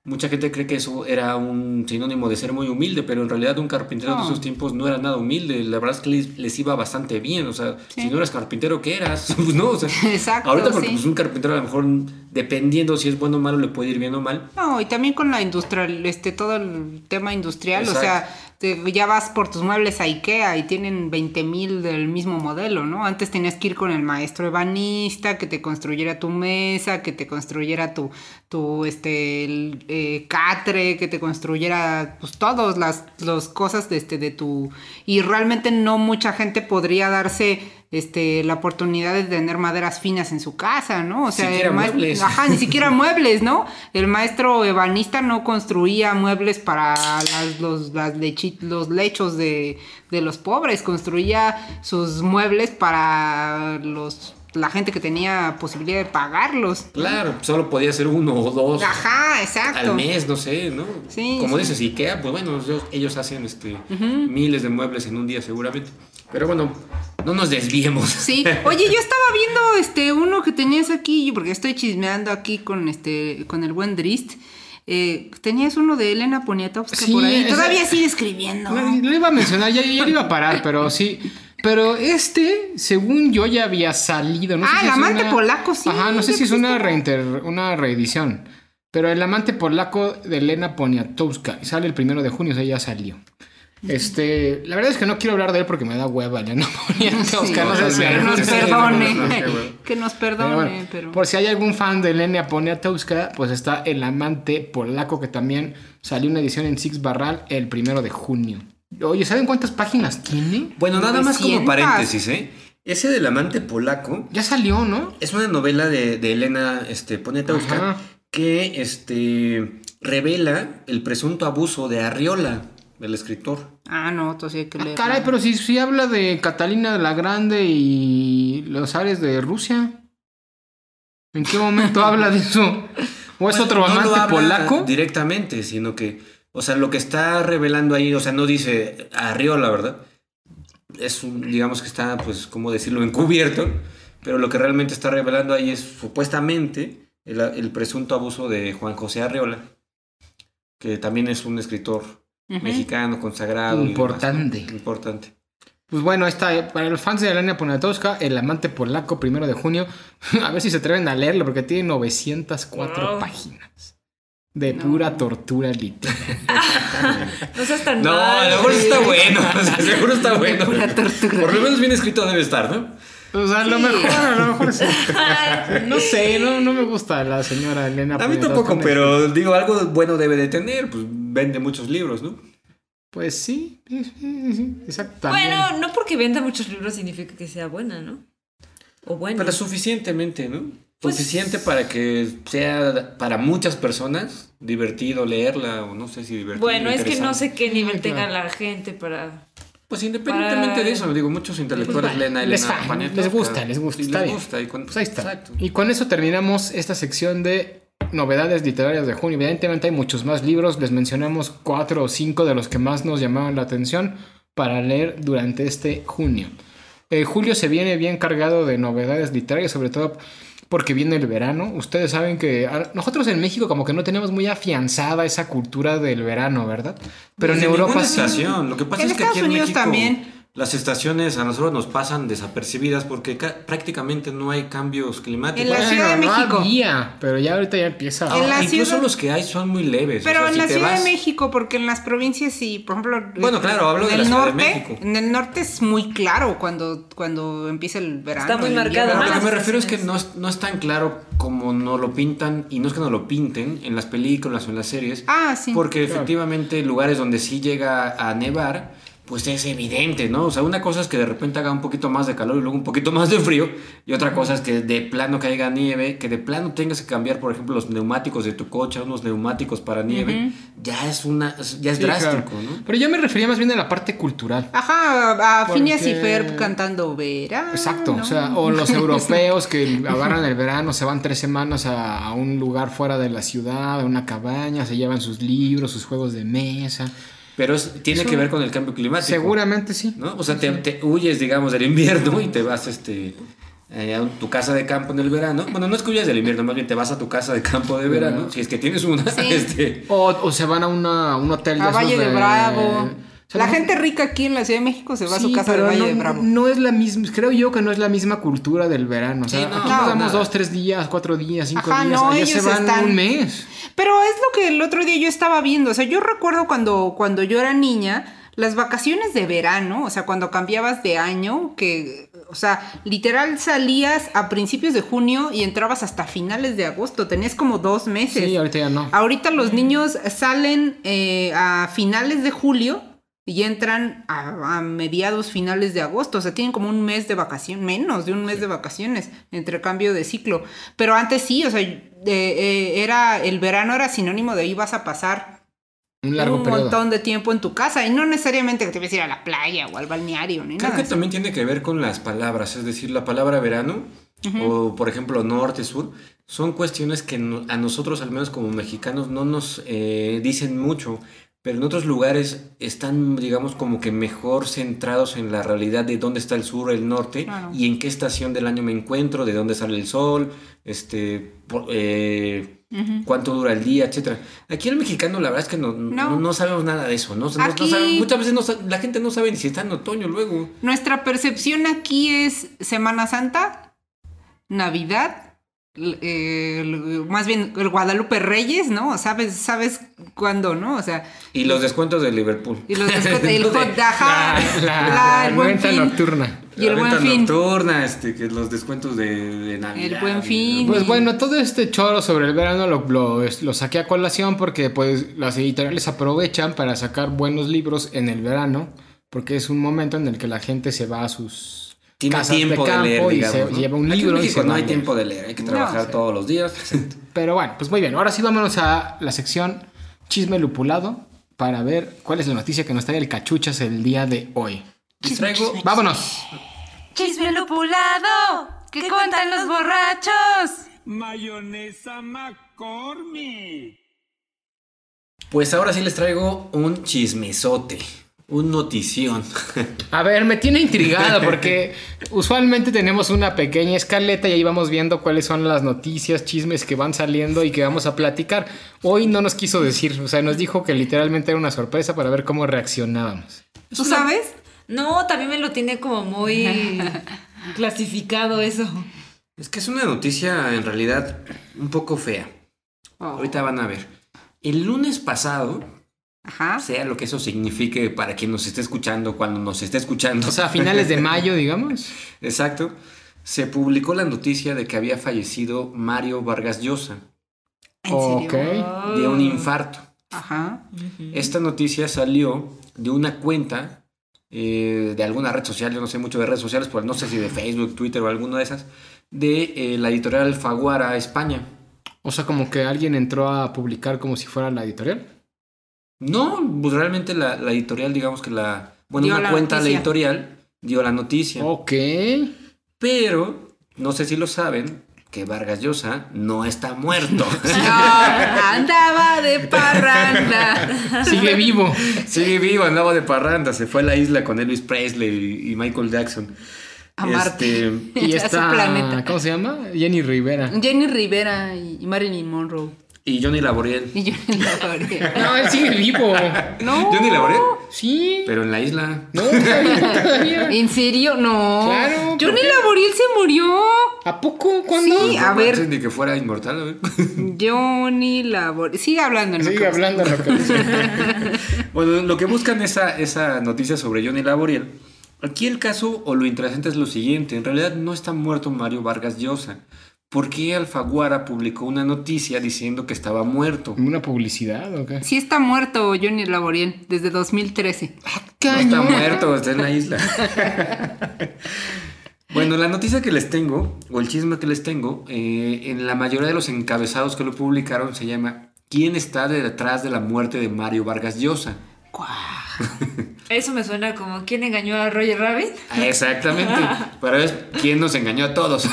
Mucha gente cree que eso era un sinónimo de ser muy humilde, pero en realidad un carpintero de No. esos tiempos no era nada humilde. La verdad es que les, les iba bastante bien. O sea, Sí. si no eras carpintero, ¿qué eras? *laughs* Pues no, o sea, Exacto. Ahorita porque sí. pues, un carpintero a lo mejor dependiendo si es bueno o malo, le puede ir bien o mal. No, y también con la industrial, este, todo el tema industrial, Exacto. o sea, ya vas por tus muebles a Ikea y tienen 20 mil del mismo modelo, ¿no? Antes tenías que ir con el maestro ebanista que te construyera tu mesa, que te construyera tu, tu este, eh, catre, que te construyera, pues, todas las, las cosas de, este, de tu... Y realmente no mucha gente podría darse... Este, la oportunidad de tener maderas finas en su casa, ¿no? O sea, Siquiera el muebles. Ajá, ni siquiera *laughs* muebles, ¿no? El maestro ebanista no construía muebles para las- los, las lechi- los lechos de, de los pobres, construía sus muebles para los la gente que tenía posibilidad de pagarlos. Claro, solo podía ser uno o dos Ajá, exacto. al mes, no sé, ¿no? Sí, Como sí. dices, Ikea, pues bueno, ellos, ellos hacen este miles de muebles en un día seguramente. Pero bueno, no nos desviemos. Sí, *laughs* oye, yo estaba viendo este uno que tenías aquí, porque estoy chismeando aquí con este, con el buen Drist. Eh, tenías uno de Elena Poniatowska Sí, por ahí. ese- Todavía sigue escribiendo. Lo iba a mencionar, ya, ya lo iba a parar, pero sí. Pero este, según yo, ya había salido. No sé Ah, si el amante una- polaco, sí, Ajá, no sé si es una, reinter- una reedición. Pero el amante polaco de Elena Poniatowska sale el primero de junio, o sea, ya salió. Este, la verdad es que no quiero hablar de él porque me da hueva Poniatowska. no sé si que nos perdone. no, no, *laughs* que nos Pero perdone, bueno, pero. Por si hay algún fan de Elena Poniatowska, pues está el amante polaco que también salió una edición en Six Barral el primero de junio. Oye, ¿saben cuántas páginas tiene? Bueno, nada más como 900. paréntesis, ¿eh? Ese del amante polaco Ya salió, ¿no? es una novela de, de Elena este, Poniatowska Ajá. que este, revela el presunto abuso de Arriola, el escritor. Ah, no, entonces hay que Ah, leer. caray, pero si, si habla de Catalina la Grande y los ares de Rusia. ¿En qué momento habla de eso? ¿O es Bueno, otro no lo amante habla polaco? Directamente, sino que, o sea, lo que está revelando ahí, o sea, no dice Arriola, ¿verdad? Es un, digamos que está, pues, ¿cómo decirlo?, encubierto, pero lo que realmente está revelando ahí es supuestamente el, el presunto abuso de Juan José Arriola, que también es un escritor Mexicano, consagrado. y demás, ¿no? Importante. Importante. Pues bueno, está para los fans de Elena Poniatowska, el amante polaco, primero de junio. *laughs* A ver si se atreven a leerlo, porque tiene 904 Wow. páginas. De No. pura tortura literaria. *laughs* No seas tan No, a lo mejor está bueno, *laughs* o sea, seguro está bueno. Pura tortura. Por lo menos bien escrito debe estar, ¿no? O sea, a lo mejor, a lo mejor *laughs* sí. No sé, no, no me gusta la señora Elena A mí tampoco, pero digo, algo bueno debe de tener, pues vende muchos libros, ¿no? Pues sí, sí, sí, también. Bueno, no porque venda muchos libros significa que sea buena, ¿no? O bueno. Pero suficientemente, ¿no? Pues- Suficiente para que sea para muchas personas divertido leerla o no sé si divertido. Bueno, es que no sé qué nivel Sí, tenga claro. la gente para... Pues independientemente para- de eso, digo, muchos intelectuales Pues, leen a les Elena fan, Poniatowska. les gusta, les gusta, Sí, está les bien. gusta. Y con- Pues ahí está. Exacto. Y con eso terminamos esta sección de novedades literarias de junio. Evidentemente hay muchos más libros. Les mencionamos cuatro o cinco de los que más nos llamaron la atención para leer durante este junio. Eh, julio se viene bien cargado de novedades literarias, sobre todo porque viene el verano. Ustedes saben que nosotros en México como que no tenemos muy afianzada esa cultura del verano, ¿verdad? Pero en Europa sí. estación. Lo que pasa En es que aquí Estados en Unidos México también. Las estaciones a nosotros nos pasan desapercibidas porque ca- prácticamente no hay cambios climáticos. En la Ciudad de no México. había, pero ya ahorita ya empieza. a- En la Incluso ciudad- los que hay son muy leves. o Pero sea, en si la te Ciudad vas- de México, porque en las provincias sí, por ejemplo. Bueno, claro, hablo en de el la Ciudad de norte, México. En el norte es muy claro cuando, cuando empieza el verano. Está muy el marcado. A lo que me refiero es que no es, no es tan claro como nos lo pintan, y no es que nos lo pinten en las películas o en las series, Ah, sí. porque Claro. efectivamente lugares donde sí llega a nevar, pues es evidente, ¿no? O sea, una cosa es que de repente haga un poquito más de calor y luego un poquito más de frío, y otra cosa es que de plano caiga nieve, que de plano tengas que cambiar, por ejemplo, los neumáticos de tu coche a unos neumáticos para nieve, ya es una, ya es Sí, claro. drástico, ¿no? Pero yo me refería más bien a la parte cultural. Ajá, a Porque- Phineas y Ferb cantando verano. Exacto, ¿no? o sea, o los *laughs* europeos que agarran el verano, se van tres semanas a, a un lugar fuera de la ciudad, a una cabaña, se llevan sus libros, sus juegos de mesa. Pero es- tiene Eso- que ver con el cambio climático. Seguramente sí. ¿no? O sea, te, te huyes, digamos, del invierno y te vas este, eh, a tu casa de campo en el verano. Bueno, no es que huyas del invierno, más bien te vas a tu casa de campo de verano, si es que tienes una. Sí. Este, O, o se van a una- un hotel A esos Valle de Bravo. Sea, la no- gente rica aquí en la Ciudad de México se va a su casa de pero Valle no, de Bravo. no es la misma, creo yo que no es la misma cultura del verano. O sea, Sí, no, aquí no, nos damos nada. dos, tres días, cuatro días, cinco Ajá, días. no, allá se ellos van están- un mes. Pero es lo que el otro día yo estaba viendo. O sea, yo recuerdo cuando, cuando yo era niña, las vacaciones de verano, o sea, cuando cambiabas de año, que, o sea, literal salías a principios de junio y entrabas hasta finales de agosto. Tenías como dos meses. Sí, ahorita ya no. Ahorita los niños salen eh, a finales de julio y entran a, a mediados finales de agosto. O sea, tienen como un mes de vacación, menos de un mes de vacaciones entre cambio de ciclo. Pero antes sí, o sea, eh, eh, era el verano era sinónimo de ibas a pasar Un largo un montón de tiempo en tu casa y no necesariamente que te ibas a ir a la playa o al balneario ni Creo nada. que también tiene que ver con las palabras, es decir, la palabra verano o por ejemplo norte, sur, son cuestiones que a nosotros al menos como mexicanos no nos eh, dicen mucho, pero en otros lugares están digamos como que mejor centrados en la realidad de dónde está el sur, el norte Claro. y en qué estación del año me encuentro, de dónde sale el sol, este... eh, cuánto dura el día, etcétera. Aquí el mexicano, la verdad es que no, no. No. no sabemos nada de eso, ¿no? Aquí- sabe- muchas veces la gente no sabe ni si está en otoño luego. Nuestra percepción aquí es Semana Santa, Navidad, el- más bien el Guadalupe Reyes, ¿no? Sabes, sabes cuándo, ¿no? O sea, Y los descuentos de Liverpool. y los descuentos, el *laughs* Lo de- hot La, la, *laughs* la- el buen fin, nocturna. y el la buen fin, nocturna, este, que los descuentos de, de Navidad. El buen y- fin. Pues bueno, todo este choro sobre el verano lo, lo, lo saqué a colación porque pues las editoriales aprovechan para sacar buenos libros en el verano, porque es un momento en el que la gente se va a sus Tiene casas tiempo de, campo leer, y digamos. se ¿no? lleva un Aquí libro en y se no hay leer. tiempo de leer, hay que No, trabajar sí. todos los días. *laughs* Pero bueno, pues muy bien. Ahora sí vámonos a la sección chisme lupulado para ver cuál es la noticia que nos trae el cachuchas el día de hoy. Les traigo ¡Vámonos! Chisme lupulado. ¿Qué cuentan los borrachos? Mayonesa McCormick. Pues ahora sí les traigo un chismesote, un notición. *laughs* A ver, me tiene intrigado porque usualmente tenemos una pequeña escaleta y ahí vamos viendo cuáles son las noticias, chismes que van saliendo y que vamos a platicar. Hoy no nos quiso decir, o sea, nos dijo que literalmente era una sorpresa para ver cómo reaccionábamos. ¿Tú sabes? No, también me lo tiene como muy *laughs* clasificado eso. Es que es una noticia en realidad un poco fea. Oh, Ahorita van a ver. El lunes pasado, Ajá. sea lo que eso signifique para quien nos esté escuchando, cuando nos esté escuchando. O sea, a finales de *laughs* mayo, digamos. Exacto. Se publicó la noticia de que había fallecido Mario Vargas Llosa ¿En Ok. serio? de un infarto. Ajá. Esta noticia salió de una cuenta eh, de alguna red social, yo no sé mucho de redes sociales, pues no sé si de Facebook, Twitter o alguna de esas, de eh, la editorial Alfaguara España. O sea, como que alguien entró a publicar como si fuera la editorial. No, pues realmente la, la editorial, digamos que la... Bueno, Dio una la cuenta de la noticia. editorial dio la noticia. Ok. Pero, no sé si lo saben, que Vargas Llosa no está muerto. *laughs* No, andaba de parranda. *laughs* Sigue vivo. Sigue vivo, andaba de parranda, se fue a la isla con Elvis Presley y, Michael Jackson. A Marte. Este, *laughs* Y A su está, planeta. ¿cómo se llama? Jenny Rivera. Jenny Rivera y Marilyn Monroe. Y Johnny Laboriel. Y Johnny Laboriel. *laughs* No, él sigue vivo. No. ¿Johnny Laboriel? Sí. Pero en la isla. No, todavía, todavía. *laughs* ¿En serio? No. Claro, ¿por Johnny? Laboriel se murió. ¿A poco? ¿Cuándo? Sí, a No ver. Ni que fuera inmortal, a ver. *laughs* Johnny Laboriel. Sigue hablando. ¿no? Sigue hablando lo que. Bueno, lo que buscan esa, esa noticia sobre Johnny Laboriel. Aquí el caso o lo interesante es lo siguiente. En realidad no está muerto Mario Vargas Llosa. ¿Por qué Alfaguara publicó una noticia diciendo que estaba muerto? ¿Una publicidad o qué? Sí está muerto Johnny Laboriel desde 2013. No está muerto, está en la isla. *laughs* *laughs* bueno, la noticia que les tengo, o el chisme que les tengo, eh, en la mayoría de los encabezados que lo publicaron se llama ¿Quién está detrás de la muerte de Mario Vargas Llosa? *laughs* Eso me suena como ¿quién engañó a Roger Rabbit? Ah, Exactamente. Pero es quién nos engañó a todos.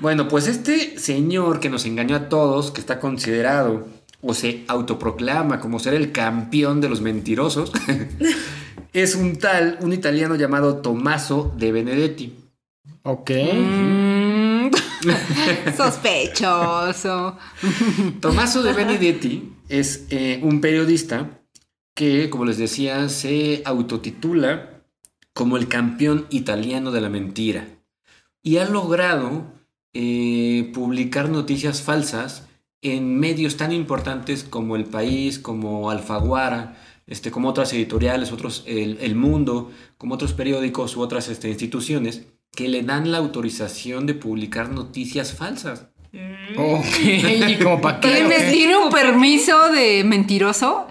Bueno, pues este señor que nos engañó a todos, que está considerado o se autoproclama como ser el campeón de los mentirosos, *laughs* es un tal, un italiano llamado Tommaso de Benedetti. Ok. Mm. *laughs* Sospechoso. Tommaso de Benedetti es eh, un periodista que, como les decía, se autotitula como el campeón italiano de la mentira. Y ha logrado eh, publicar noticias falsas en medios tan importantes como El País, como Alfaguara, este, como otras editoriales, otros, el, El Mundo, como otros periódicos u otras este, instituciones que le dan la autorización de publicar noticias falsas. Ok, ¿y como para qué? ¿Tiene, un permiso de mentiroso?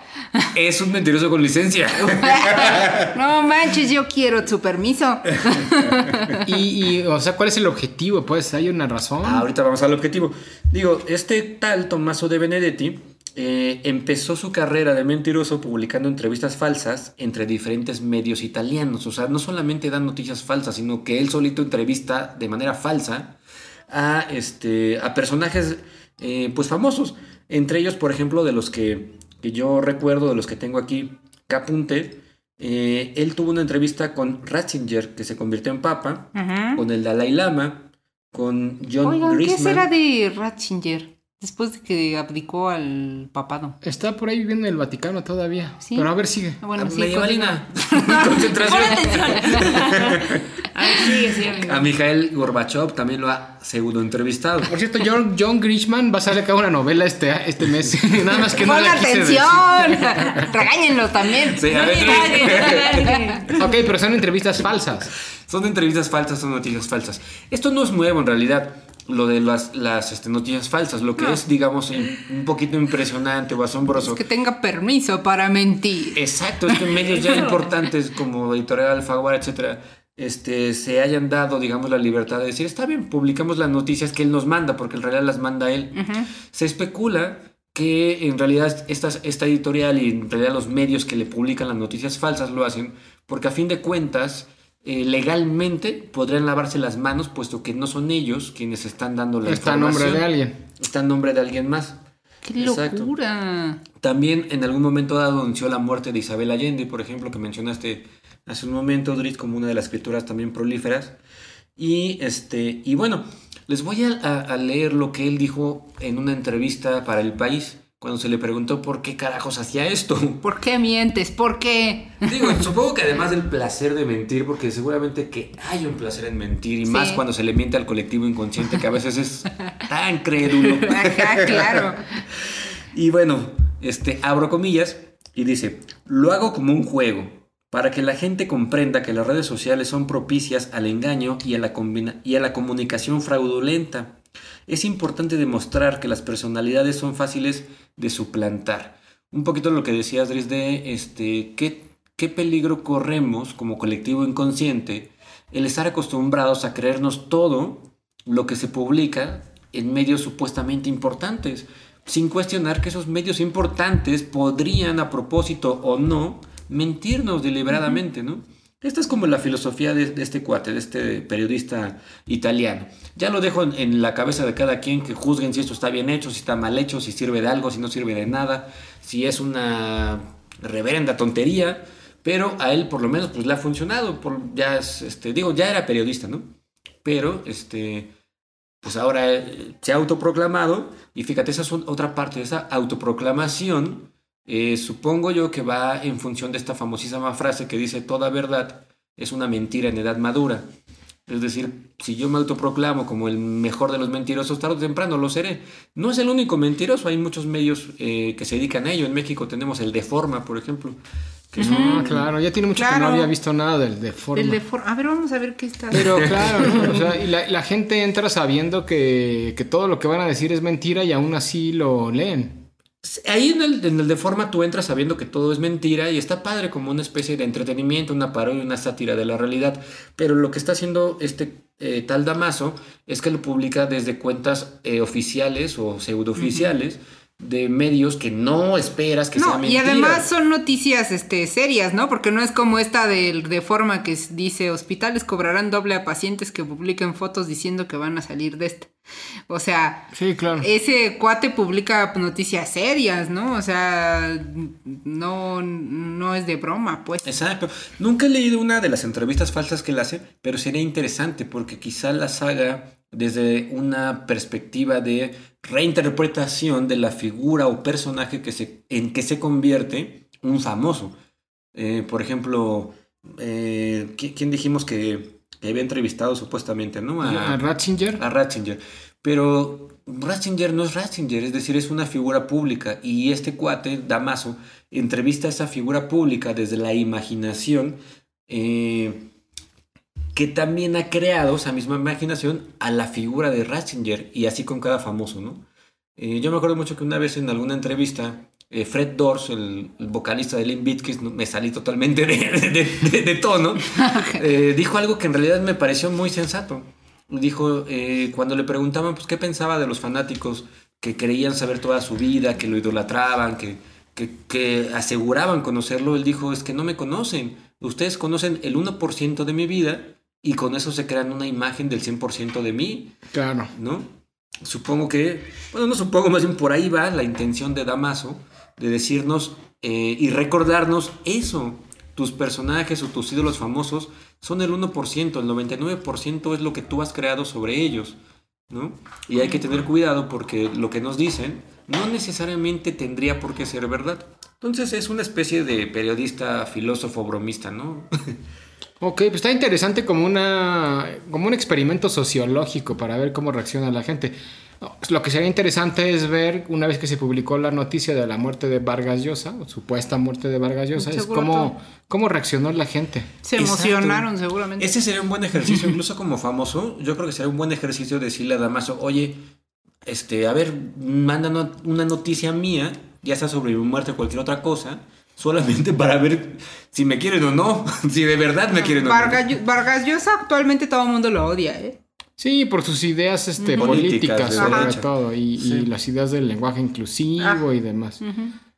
Es un mentiroso con licencia. *laughs* No manches, yo quiero tu permiso. Y, y, o sea, ¿cuál es el objetivo? Pues hay una razón. Ah, ahorita vamos al objetivo. Digo, este tal Tommaso de Benedetti eh, empezó su carrera de mentiroso publicando entrevistas falsas entre diferentes medios italianos. O sea, no solamente da noticias falsas, sino que él solito entrevista de manera falsa a, este, a personajes eh, pues famosos. Entre ellos, por ejemplo, de los que, que yo recuerdo, de los que tengo aquí, que apunté, eh, él tuvo una entrevista con Ratzinger, que se convirtió en papa, Ajá. con el Dalai Lama, con John Oigan, ¿qué será de Ratzinger? Después de que abdicó al papado. Está por ahí viviendo en el Vaticano todavía. Sí. Pero a ver, sigue. Bueno, sí, Medievalina. *laughs* Concentración. A ver, *laughs* sigue, sigue, amigo. A Mikhail Gorbachev también lo ha pseudo entrevistado. Por cierto, John, John Grishman va a sacar una novela este, este mes. *laughs* Nada más que no ¡Pon la atención! Regáñenlo también. Sí, a ver, Ok, pero son entrevistas falsas. son entrevistas falsas, son noticias falsas. Esto no es nuevo en realidad, lo de las, las este, noticias falsas. Lo que No. es, digamos, un poquito impresionante o asombroso. Que tenga permiso para mentir. Exacto, es que medios ya *laughs* importantes como Editorial Alfaguara, etcétera, este, se hayan dado, digamos, la libertad de decir, está bien, publicamos las noticias que él nos manda, porque en realidad las manda él. Se especula que en realidad esta, esta editorial y en realidad los medios que le publican las noticias falsas lo hacen porque a fin de cuentas eh, legalmente podrían lavarse las manos puesto que no son ellos quienes están dando la Está a nombre información. de alguien. Está en nombre de alguien más. ¡Qué Exacto. locura! También en algún momento dado anunció la muerte de Isabel Allende, por ejemplo, que mencionaste hace un momento, Drit, como una de las escrituras también prolíferas. Y, este, y bueno, les voy a leer lo que él dijo en una entrevista para El País, cuando se le preguntó por qué carajos hacía esto. *laughs* ¿Por qué mientes? ¿Por qué? Digo, *laughs* supongo que además del placer de mentir, porque seguramente que hay un placer en mentir, y Sí. más cuando se le miente al colectivo inconsciente, que a veces es *laughs* tan crédulo. Ajá, claro. Y bueno, este, abro comillas y dice, lo hago como un juego, para que la gente comprenda que las redes sociales son propicias al engaño y a la, y a la comunicación fraudulenta. Es importante demostrar que las personalidades son fáciles de suplantar. Un poquito lo que decías, Dries, de este, ¿qué, qué peligro corremos como colectivo inconsciente el estar acostumbrados a creernos todo lo que se publica en medios supuestamente importantes, sin cuestionar que esos medios importantes podrían, a propósito o no, mentirnos deliberadamente, ¿no? Esta es como la filosofía de, este cuate, de este periodista italiano. Ya lo dejo en, la cabeza de cada quien que juzguen si esto está bien hecho, si está mal hecho, si sirve de algo, si no sirve de nada, si es una reverenda tontería, pero a él por lo menos pues le ha funcionado, ya es, este, digo, ya era periodista, ¿no? Pero, este, pues ahora eh, se ha autoproclamado y fíjate, esa es otra parte de esa autoproclamación, eh, supongo yo que va en función de esta famosísima frase que dice toda verdad es una mentira en edad madura. Es decir, si yo me autoproclamo como el mejor de los mentirosos, tarde o temprano lo seré. No es el único mentiroso, hay muchos medios eh, que se dedican a ello. En México tenemos el Deforma, por ejemplo. que es un- Ah, claro. Ya tiene mucho que no había visto nada del de forma. El de for- A ver, vamos a ver qué está. Pero *laughs* claro, ¿no? o sea, y la, la gente entra sabiendo que, que todo lo que van a decir es mentira y aún así lo leen. Ahí en el, de forma tú entras sabiendo que todo es mentira y está padre como una especie de entretenimiento, una parodia, una sátira de la realidad. Pero lo que está haciendo este eh, tal Damaso es que lo publica desde cuentas eh, oficiales o pseudooficiales de medios que no esperas que sea No, y mentira. además son noticias este, serias, ¿no? Porque no es como esta de, de forma que dice hospitales cobrarán doble a pacientes que publiquen fotos diciendo que van a salir de esta. O sea, Sí, claro. ese cuate publica noticias serias, ¿no? O sea, no, no es de broma, pues. Exacto. Nunca he leído una de las entrevistas falsas que él hace, pero sería interesante porque quizá las haga desde una perspectiva de reinterpretación de la figura o personaje que se, en que se convierte un famoso. Eh, por ejemplo, eh, ¿qui- ¿quién dijimos que, que había entrevistado supuestamente, no? A Ratzinger. a Ratzinger. Pero Ratzinger no es Ratzinger, es decir, es una figura pública. Y este cuate, Damaso, entrevista a esa figura pública desde la imaginación, eh, que también ha creado esa misma imaginación a la figura de Ratzinger, y así con cada famoso, ¿no? Eh, yo me acuerdo mucho que una vez en alguna entrevista, eh, Fred Dors, el, el vocalista de Limp Bizkit, me salí totalmente de, de- de- de tono, *laughs* eh, dijo algo que en realidad me pareció muy sensato. Dijo, cuando le preguntaban pues, qué pensaba de los fanáticos que creían saber toda su vida, que lo idolatraban, que, que, que aseguraban conocerlo, él dijo, es que no me conocen. Ustedes conocen el 1% de mi vida y con eso se crean una imagen del 100% de mí. Claro. ¿no? Supongo que, bueno, no supongo, más bien por ahí va la intención de Damaso de decirnos eh, y recordarnos eso. Tus personajes o tus ídolos famosos son el 1%, el 99% es lo que tú has creado sobre ellos, ¿no? Y hay que tener cuidado porque lo que nos dicen no necesariamente tendría por qué ser verdad. Entonces es una especie de periodista, filósofo, bromista, ¿no? *laughs* Ok, pues está interesante como, una, como un experimento sociológico para ver cómo reacciona la gente. Lo que sería interesante es ver, una vez que se publicó la noticia de la muerte de Vargas Llosa, o supuesta muerte de Vargas Llosa, es cómo, cómo reaccionó la gente. Se Exacto. emocionaron seguramente. Ese sería un buen ejercicio, incluso como famoso. Yo creo que sería un buen ejercicio decirle a Damaso, oye, este, a ver, manda una noticia mía, ya sea sobre mi muerte o cualquier otra cosa, solamente para ver si me quieren o no, *laughs* si de verdad me quieren o no. Vargas, Llo- Vargas Llosa actualmente todo el mundo lo odia, ¿eh? Sí, por sus ideas este, políticas, sobre todo, y, y las ideas del lenguaje inclusivo Ah. y demás.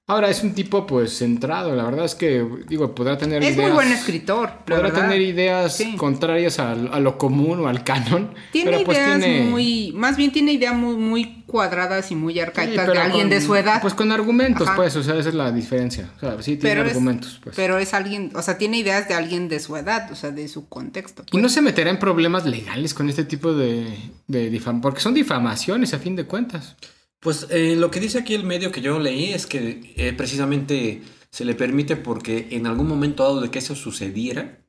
Ahora, es un tipo pues centrado, la verdad es que, digo, podrá tener Es ideas... muy buen escritor. Podrá verdad. tener ideas Sí. contrarias a, lo común o al canon. Tiene pero pues ideas tiene- muy. Más bien tiene ideas muy, muy cuadradas y muy arcaicas de alguien con- de su edad. Pues con argumentos, Ajá. pues, o sea, esa es la diferencia. O sea, sí tiene pero, es, argumentos, pues. pero es alguien. O sea, tiene ideas de alguien de su edad, o sea, de su contexto. Y pues. no se meterá en problemas legales con este tipo de, de difamaciones, porque son difamaciones a fin de cuentas. Pues eh, lo que dice aquí el medio que yo leí es que eh, precisamente se le permite porque en algún momento dado de que eso sucediera,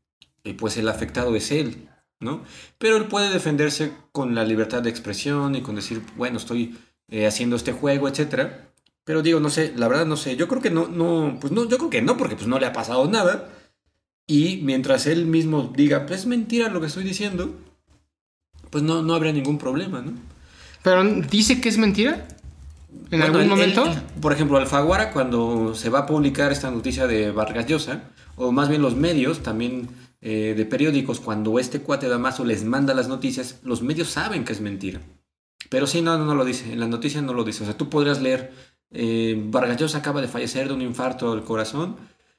eh, pues el afectado es él, ¿no? Pero él puede defenderse con la libertad de expresión y con decir, bueno, estoy eh, haciendo este juego, etcétera. Pero digo, no sé, la verdad no sé. Yo creo que no, no, pues no, yo creo que no, porque pues no le ha pasado nada. Y mientras él mismo diga, pues es mentira lo que estoy diciendo, pues no, no habría ningún problema, ¿no? Pero dice que es mentira. ¿En Bueno, algún él- momento? él- por ejemplo, Alfaguara, cuando se va a publicar esta noticia de Vargas Llosa, o más bien los medios también eh, de periódicos, cuando este cuate Damaso les manda las noticias, los medios saben que es mentira. Pero sí, no, no, no lo dice. En la noticia no lo dice. O sea, tú podrías leer, eh, Vargas Llosa acaba de fallecer de un infarto del corazón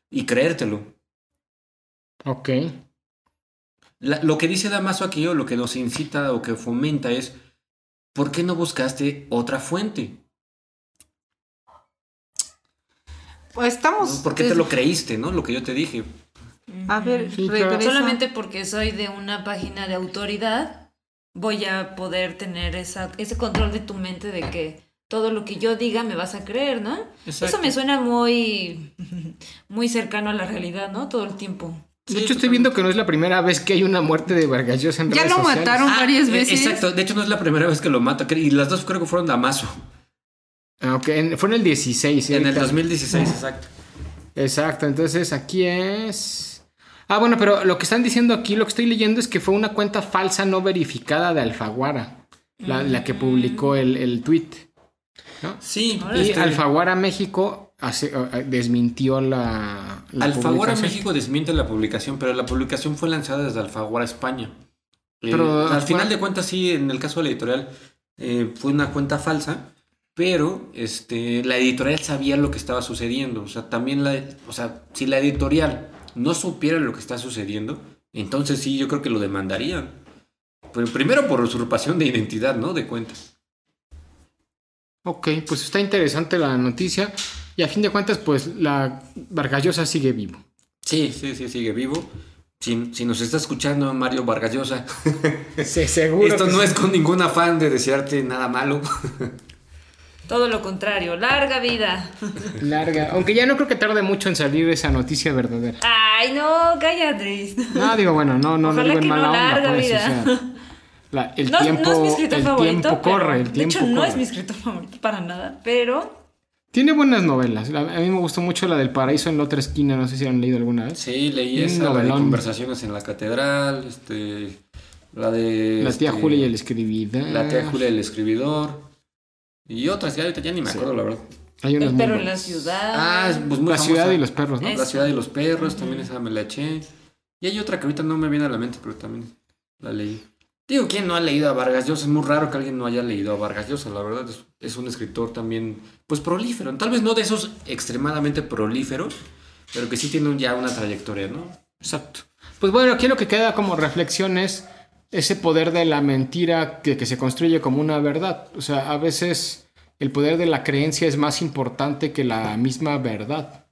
y creértelo. Ok. La- lo que dice Damaso aquí, o lo que nos incita o que fomenta es, ¿por qué no buscaste otra fuente? Pues estamos. ¿Por qué te lo creíste, no? Lo que yo te dije. A ver, Sí, claro. regresa. Solamente porque soy de una página de autoridad, voy a poder tener esa, ese control de tu mente de que todo lo que yo diga me vas a creer, ¿no? Exacto. Eso me suena muy, *laughs* muy cercano a la realidad, ¿no? Todo el tiempo. De hecho, estoy viendo que no es la primera vez que hay una muerte de Vargas Llosa en Ya redes lo sociales. mataron varias eh, veces. Exacto, de hecho no es la primera vez que lo mata, y las dos creo que fueron Damaso. Ah, ok, en- fue en el 16. ¿sí? En el Ahorita. 2016, exacto. Exacto, entonces aquí es... Ah, bueno, pero lo que están diciendo aquí, lo que estoy leyendo es que fue una cuenta falsa no verificada de Alfaguara, la, la que publicó el, el tweet. ¿no? Sí, Y este, Alfaguara México hace- eh, desmintió la, la Alfaguara. México desmiente la publicación, pero la publicación fue lanzada desde Alfaguara España. Eh, Pero, al Alfaguara- final de cuentas, sí, en el caso de la editorial, eh, fue una cuenta falsa, pero este, la editorial sabía lo que estaba sucediendo. O sea, también la, o sea, si la editorial no supiera lo que está sucediendo, entonces sí, yo creo que lo demandarían. Pero primero por usurpación de identidad, ¿no? De cuentas. Ok, pues está interesante la noticia. Y a fin de cuentas, pues la Vargas Llosa sigue vivo. Sí, sí, sí, sigue vivo. Si, si nos está escuchando Mario Vargas Llosa, *laughs* Sí, seguro. esto no sí. es con ningún afán de desearte nada malo. *laughs* Todo lo contrario, larga vida. Larga. Aunque ya no creo que tarde mucho en salir esa noticia verdadera. Ay, no, cállate. No, digo, bueno, no, no, no digo en que no, mala onda, pues, o vida. sea, la- el no, tiempo, no es mi escritor el favorito. tiempo pero- corre, el de tiempo hecho, no es mi escritor favorito para nada, pero Tiene buenas novelas. La- A mí me gustó mucho la del paraíso en la otra esquina, no sé si han leído alguna vez. Sí, leí Un esa, la de novelón. conversaciones en la catedral, este, la de... La tía este, Julia y el escribidor. La tía Julia el escribidor. Y otras que ahorita ya ni me acuerdo, la verdad. Hay unas el perro en la ciudad. Ah, es, pues muy La famosa. ciudad y los perros, ¿no? La ciudad y los perros, también esa me la eché. Y hay otra que ahorita no me viene a la mente, pero también la leí. Digo, ¿quién no ha leído a Vargas Llosa? Es muy raro que alguien no haya leído a Vargas Llosa, la verdad. Es, es un escritor también, pues prolífero. Tal vez no de esos extremadamente prolíferos, pero que sí tiene ya una trayectoria, ¿no? Exacto. Pues bueno, aquí lo que queda como reflexión es ese poder de la mentira que, se construye como una verdad. O sea, a veces el poder de la creencia es más importante que la misma verdad.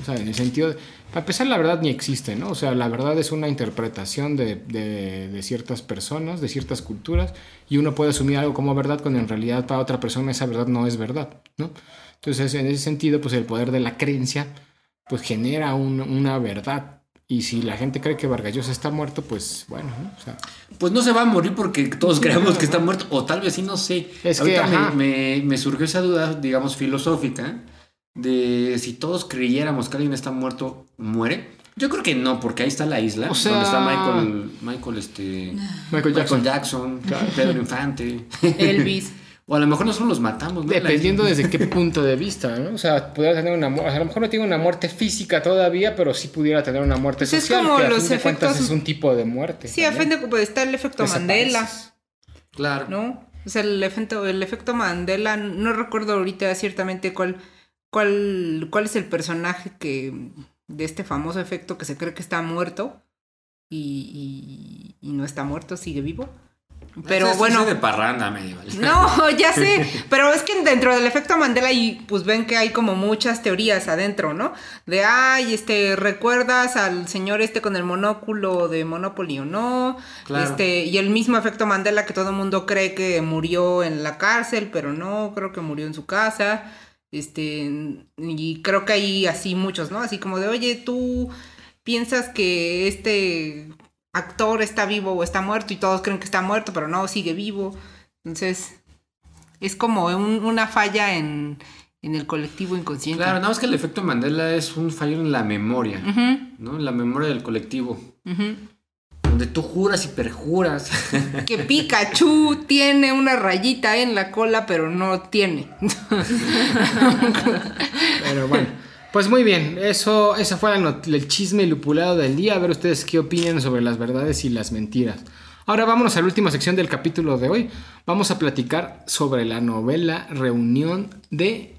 O sea, en el sentido de... Para empezar, la verdad ni existe, ¿no? O sea, la verdad es una interpretación de, de- de ciertas personas, de ciertas culturas, y uno puede asumir algo como verdad cuando en realidad para otra persona esa verdad no es verdad, ¿no? Entonces, en ese sentido, pues el poder de la creencia, pues genera un- una verdad. Y si la gente cree que Vargas Llosa está muerto, pues bueno, ¿no? O sea, Pues no se va a morir porque todos creemos que está muerto, o tal vez sí, no sé. Es que, Ahorita me- ajá. me, me surgió esa duda, digamos, filosófica, de si todos creyéramos que alguien está muerto, ¿muere? Yo creo que no, porque ahí está la isla, O sea- donde está Michael, Michael, este, Michael Jackson. Jackson, Pedro Infante. Elvis. *laughs* o a lo mejor nosotros los matamos, ¿no? Dependiendo desde qué punto de vista, ¿no? O sea, pudiera tener una muerte, a lo mejor no tiene una muerte física todavía, pero sí pudiera tener una muerte Pues es social, como que a los fin de cuentas efectos- es un tipo de muerte. Sí, a fin también. de pues, está el efecto Mandela. Claro. ¿no? O sea, el efecto, el efecto Mandela, no recuerdo ahorita ciertamente cuál, cuál, cuál es el personaje que de este famoso efecto que se cree que está muerto y, y- y no está muerto, sigue vivo. Pero bueno, de parranda medieval. No, *laughs* ya sé, *laughs* pero es que dentro del efecto Mandela y pues ven que hay como muchas teorías adentro, ¿no? De ay, este, ¿recuerdas al señor este con el monóculo de Monopoly o no? Claro. Este, y el mismo efecto Mandela que todo el mundo cree que murió en la cárcel, pero no, creo que murió en su casa. Este, y creo que hay así muchos, ¿no? Así como de, "Oye, tú piensas que este actor está vivo o está muerto y todos creen que está muerto, pero no, sigue vivo. Entonces, es como un- una falla en, en el colectivo inconsciente. Claro, nada más que el efecto Mandela es un fallo en la memoria, Ujú, ¿no? En la memoria del colectivo. Donde tú juras y perjuras. Que Pikachu tiene una rayita en la cola, pero no tiene. *laughs* Pero bueno, pues muy bien, eso, ese fue la el chisme lupulado del día. A ver ustedes qué opinan sobre las verdades y las mentiras. Ahora vámonos a la última sección del capítulo de hoy. Vamos a platicar sobre la novela Reunión de...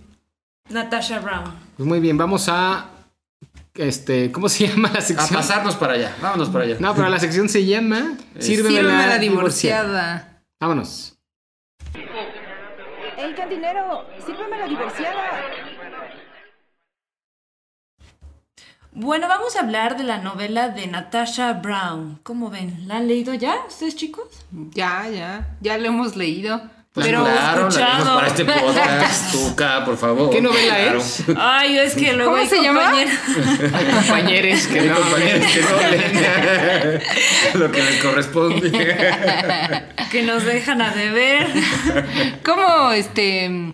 Natasha Brown. Pues muy bien, vamos a... Este, ¿cómo se *laughs* llama la A sección? pasarnos para allá. Vámonos para allá. No, pero la sección se llama Sírveme, la divorciada. divorciada. Vámonos. ¡Ey, cantinero! ¡Sírveme la divorciada! Bueno, vamos a hablar de la novela de Natasha Brown. ¿Cómo ven? ¿La han leído ya ustedes, chicos? Ya, ya, ya lo hemos leído. Pues pero claro, la escuchado. leímos para este podcast. *laughs* Tuca, por favor. ¿Qué novela Claro. es? Ay, es que luego ¿Cómo hay se llama? compañeras- Hay compañeros que *laughs* no. compañeros que no leen *laughs* lo que les corresponde. que nos dejan a deber. ¿Cómo, este,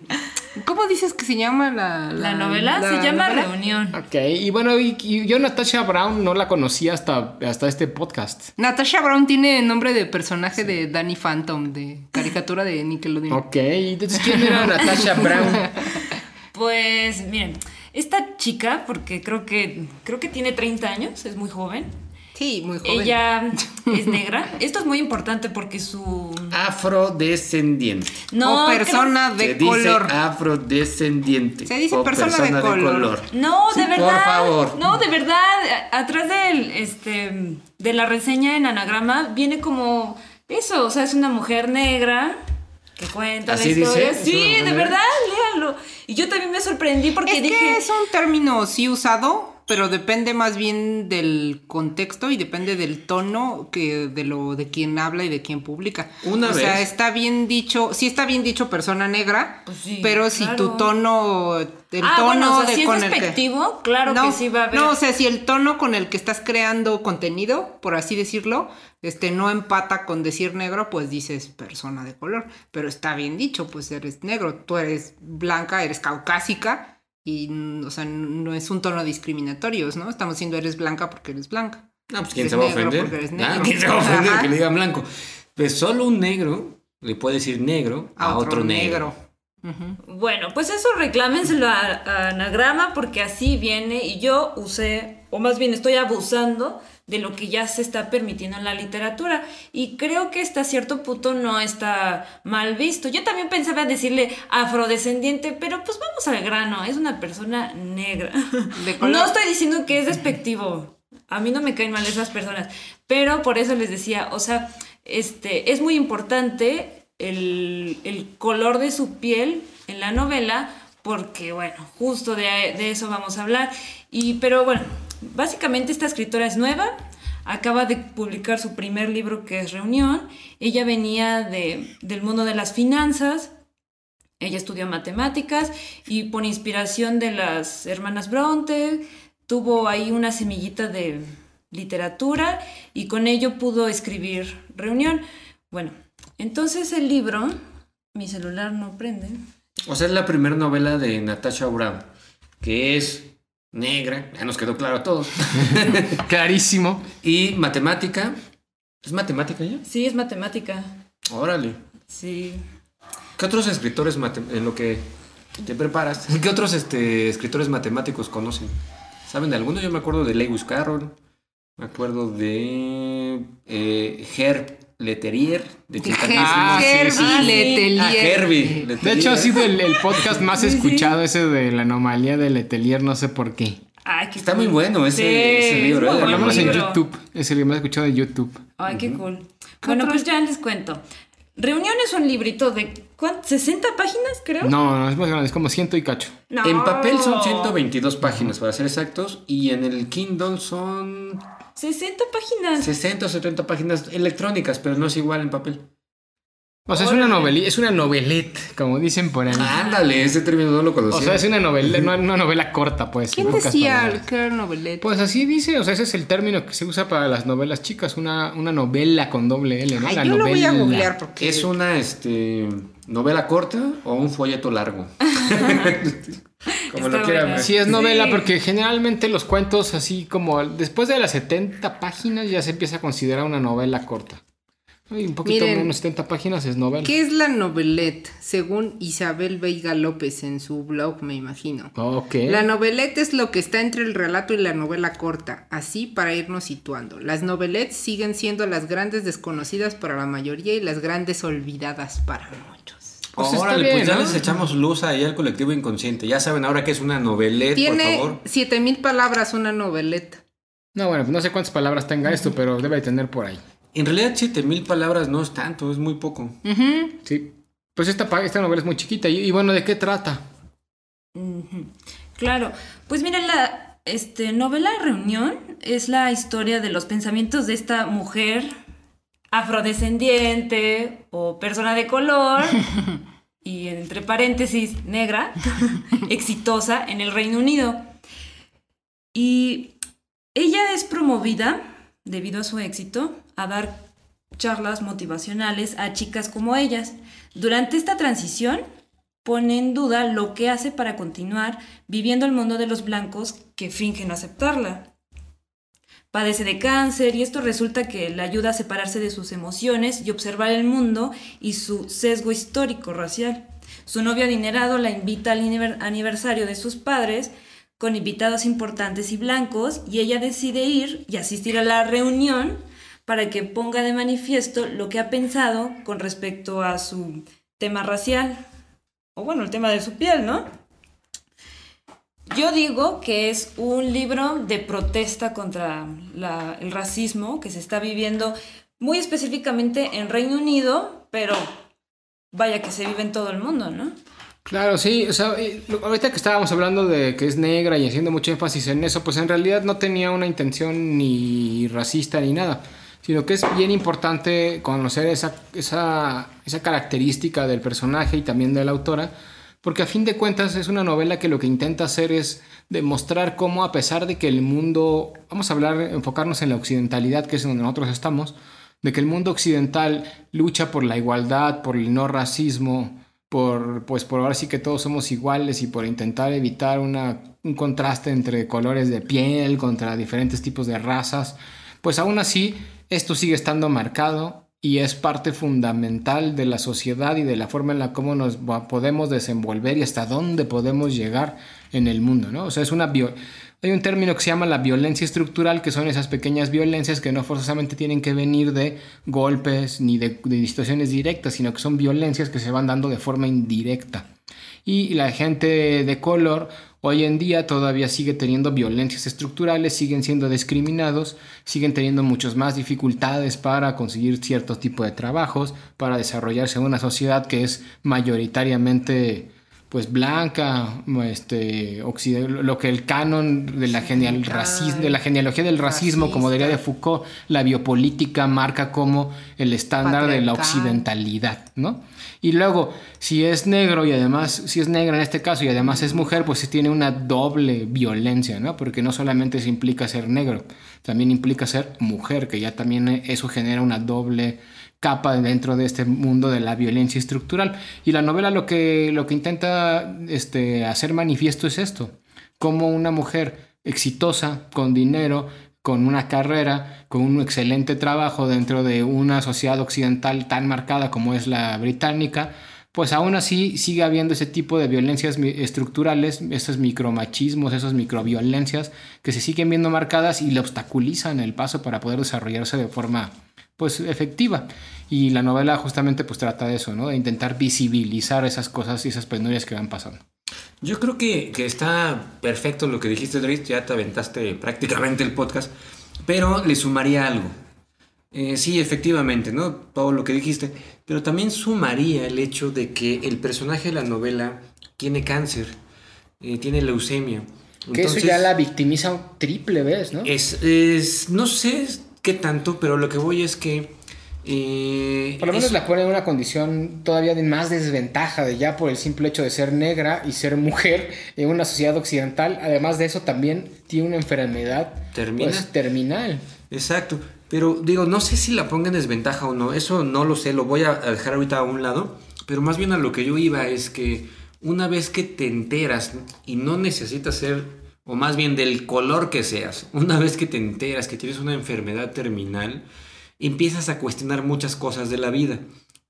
cómo dices que se llama la, La novela se llama novela? Reunión. Ok, y bueno, y, y yo Natasha Brown no la conocía hasta, hasta este podcast. Natasha Brown tiene nombre de personaje de Danny Phantom, de caricatura de Nickelodeon. Ok, entonces ¿quién era *laughs* Natasha Brown? Pues miren, esta chica, porque creo que creo que tiene 30 años, es muy joven. Sí, muy joven. Ella es negra. Esto es muy importante porque su Afrodescendiente. no o persona de color. afrodescendiente. Se dice o persona de color. no, Sí, de verdad. Por favor. No, de verdad. Atrás del este de la reseña en anagrama viene como eso, o sea, es una mujer negra que cuenta ¿Así la historia. Sí, de verdad, léanlo. Y yo también me sorprendí porque Es dije que es un término sí usado, pero depende más bien del contexto y depende del tono que de lo de quien habla y de quien publica. Una o sea, está bien dicho, sí está bien dicho persona negra, Pues sí, pero si claro. tu tono, el Ah, tono bueno, o sea, de si es con el que despectivo, claro que sí va a haber. no, o sea, si el tono con el que estás creando contenido, por así decirlo, este no empata con decir negro, pues dices persona de color. Pero está bien dicho, pues eres negro, tú eres blanca, eres caucásica y, mm, o sea, no es un tono discriminatorio, ¿no? Estamos diciendo eres blanca porque eres blanca. No, pues quién Eres se va a negro ofender. porque eres negro. ¿Quién se va a ofender Ajá. que le digan blanco? Pues solo un negro le puede decir negro a, otro, negro. Ujú. Bueno, pues eso reclámenselo a, a Anagrama porque así viene y yo usé, o más bien estoy abusando de lo que ya se está permitiendo en la literatura y creo que hasta cierto punto no está mal visto. Yo también pensaba en decirle afrodescendiente, pero pues vamos al grano, es una persona negra. *laughs* No estoy diciendo que es despectivo. *laughs* A mí no me caen mal esas personas, pero por eso les decía, o sea, este es muy importante el, el color de su piel en la novela, porque bueno, justo de, de eso vamos a hablar. Y, pero bueno, básicamente esta escritora es nueva, acaba de publicar su primer libro que es Reunión. Ella venía de, del mundo de las finanzas, ella estudió matemáticas y por inspiración de las hermanas Bronte tuvo ahí una semillita de literatura y con ello pudo escribir Reunión. Bueno, entonces el libro, mi celular no prende. O sea, es la primera novela de Natasha Brown, que es negra, ya nos quedó claro a todos. *laughs* Clarísimo. y matemática. ¿Es matemática ya? Sí, es matemática. Órale. Sí. ¿Qué otros escritores en lo que te preparas? *laughs* ¿Qué otros este, escritores matemáticos conocen? ¿Saben de alguno? Yo me acuerdo de Lewis Carroll, me acuerdo de eh, Herb Leterier, de Chicago. Ah, sí, Herbie sí, sí. Letelier. Ah, Herbie. De hecho, ha sido el, el podcast más Sí, sí. escuchado, ese de la anomalía de Letelier, no sé por qué. Ay, qué Está cool. muy bueno ese- Sí, ese libro, es ¿eh? Por lo menos en. YouTube. Es el que más escuchado de YouTube. Ay, qué cool. Bueno, pues ya les cuento. Reunión es un librito de ¿cuánto? 60 páginas, creo. No, no, es más grande, es como ciento y cacho. No. En papel son 122 páginas, para ser exactos, y en el Kindle son 60 páginas. 60 o 70 páginas electrónicas, pero no es igual en papel. O sea, es una novela, es una novelette, como dicen por ahí. Ándale, ese término no lo o conocía. sea, es una novela, no- una novela corta, pues. ¿Quién decía palabras. que era novelette? Pues así dice, o sea, ese es el término que se usa para las novelas chicas, una, una novela con doble L, ¿no? Ay, La yo lo voy a novela. googlear porque ¿Es una este, novela corta o un folleto largo? *laughs* *laughs* Como Está lo quieran ver. Sí, es novela Sí. porque generalmente los cuentos así como después de las 70 páginas ya se empieza a considerar una novela corta. Y un poquito Miren, menos 70 páginas es novela. ¿Qué es la novelette? Según Isabel Veiga López en su blog, me imagino. Ok. La novelette es lo que está entre el relato y la novela corta, así para irnos situando. Las novelettes siguen siendo las grandes desconocidas para la mayoría y las grandes olvidadas para muchos. Pues está Órale, bien, pues ya ¿no? les echamos luz ahí al colectivo inconsciente. Ya saben ahora que es una novelette, por Tiene favor. 7000 palabras una novelette. No, bueno, no sé cuántas palabras tenga esto, pero debe de tener por ahí. En realidad, 7000 palabras no es tanto, es muy poco. Sí. Pues esta, novela es muy chiquita. Y, y bueno, ¿de qué trata? Claro, pues miren, la este, novela Reunión es la historia de los pensamientos de esta mujer afrodescendiente o persona de color *laughs* y entre paréntesis negra, *laughs* exitosa en el Reino Unido. Y ella es promovida, debido a su éxito, a dar charlas motivacionales a chicas como ellas. Durante esta transición, pone en duda lo que hace para continuar viviendo el mundo de los blancos que fingen aceptarla. Padece de cáncer y esto resulta que le ayuda a separarse de sus emociones y observar el mundo y su sesgo histórico racial. Su novio adinerado la invita al aniver- aniversario de sus padres con invitados importantes y blancos y ella decide ir y asistir a la reunión para que ponga de manifiesto lo que ha pensado con respecto a su tema racial o bueno, el tema de su piel, ¿no? Yo digo que es un libro de protesta contra la- el racismo que se está viviendo muy específicamente en Reino Unido, pero vaya que se vive en todo el mundo, ¿no? Claro, sí, o sea, eh, ahorita que estábamos hablando de que es negra y haciendo mucho énfasis en eso, pues en realidad no tenía una intención ni racista ni nada, sino que es bien importante conocer esa, esa, esa característica del personaje y también de la autora, porque a fin de cuentas es una novela que lo que intenta hacer es demostrar cómo a pesar de que el mundo, vamos a hablar, enfocarnos en la occidentalidad, que es donde nosotros estamos, de que el mundo occidental lucha por la igualdad, por el no racismo, por, pues por ahora sí que todos somos iguales y por intentar evitar una, un contraste entre colores de piel contra diferentes tipos de razas, pues aún así esto sigue estando marcado y es parte fundamental de la sociedad y de la forma en la cómo nos podemos desenvolver y hasta dónde podemos llegar en el mundo, ¿no? O sea, es una hay un término que se llama la violencia estructural, que son esas pequeñas violencias que no forzosamente tienen que venir de golpes ni de, de situaciones directas, sino que son violencias que se van dando de forma indirecta. Y la gente de color hoy en día todavía sigue teniendo violencias estructurales, siguen siendo discriminados, siguen teniendo muchas más dificultades para conseguir cierto tipo de trabajos, para desarrollarse en una sociedad que es mayoritariamente pues blanca, este, occide- lo que el canon de la, genial de la genealogía del racismo, como diría de Foucault, la biopolítica marca como el estándar de la occidentalidad, ¿no? Y luego, si es negro y además, si es negra en este caso y además es mujer, pues sí tiene una doble violencia, ¿no? Porque no solamente se implica ser negro, también implica ser mujer, que ya también eso genera una doble capa dentro de este mundo de la violencia estructural. Y la novela lo que, lo que intenta este, hacer manifiesto es esto, como una mujer exitosa, con dinero, con una carrera, con un excelente trabajo dentro de una sociedad occidental tan marcada como es la británica, pues aún así sigue habiendo ese tipo de violencias estructurales, esos micromachismos, esas microviolencias que se siguen viendo marcadas y le obstaculizan el paso para poder desarrollarse de forma pues efectiva. Y la novela justamente pues trata de eso, ¿no? De intentar visibilizar esas cosas y esas penurias que van pasando. Yo creo que, que está perfecto lo que dijiste, Dries. Ya te aventaste prácticamente el podcast. Pero le sumaría algo. Eh, sí, efectivamente, ¿no? Todo lo que dijiste. Pero también sumaría el hecho de que el personaje de la novela tiene cáncer, eh, tiene leucemia. Que eso ya la victimiza un triple vez, ¿no? Es, es- no sé qué tanto, pero lo que voy es que... eh, Por lo menos es- la pone en una condición todavía de más desventaja de ya por el simple hecho de ser negra y ser mujer en una sociedad occidental. Además de eso también tiene una enfermedad Terminal. pues, terminal. Exacto. Pero digo, no sé si la ponga en desventaja o no. Eso no lo sé. Lo voy a dejar ahorita a un lado. Pero más bien a lo que yo iba es que una vez que te enteras y no necesitas ser, o más bien del color que seas, una vez que te enteras que tienes una enfermedad terminal, empiezas a cuestionar muchas cosas de la vida.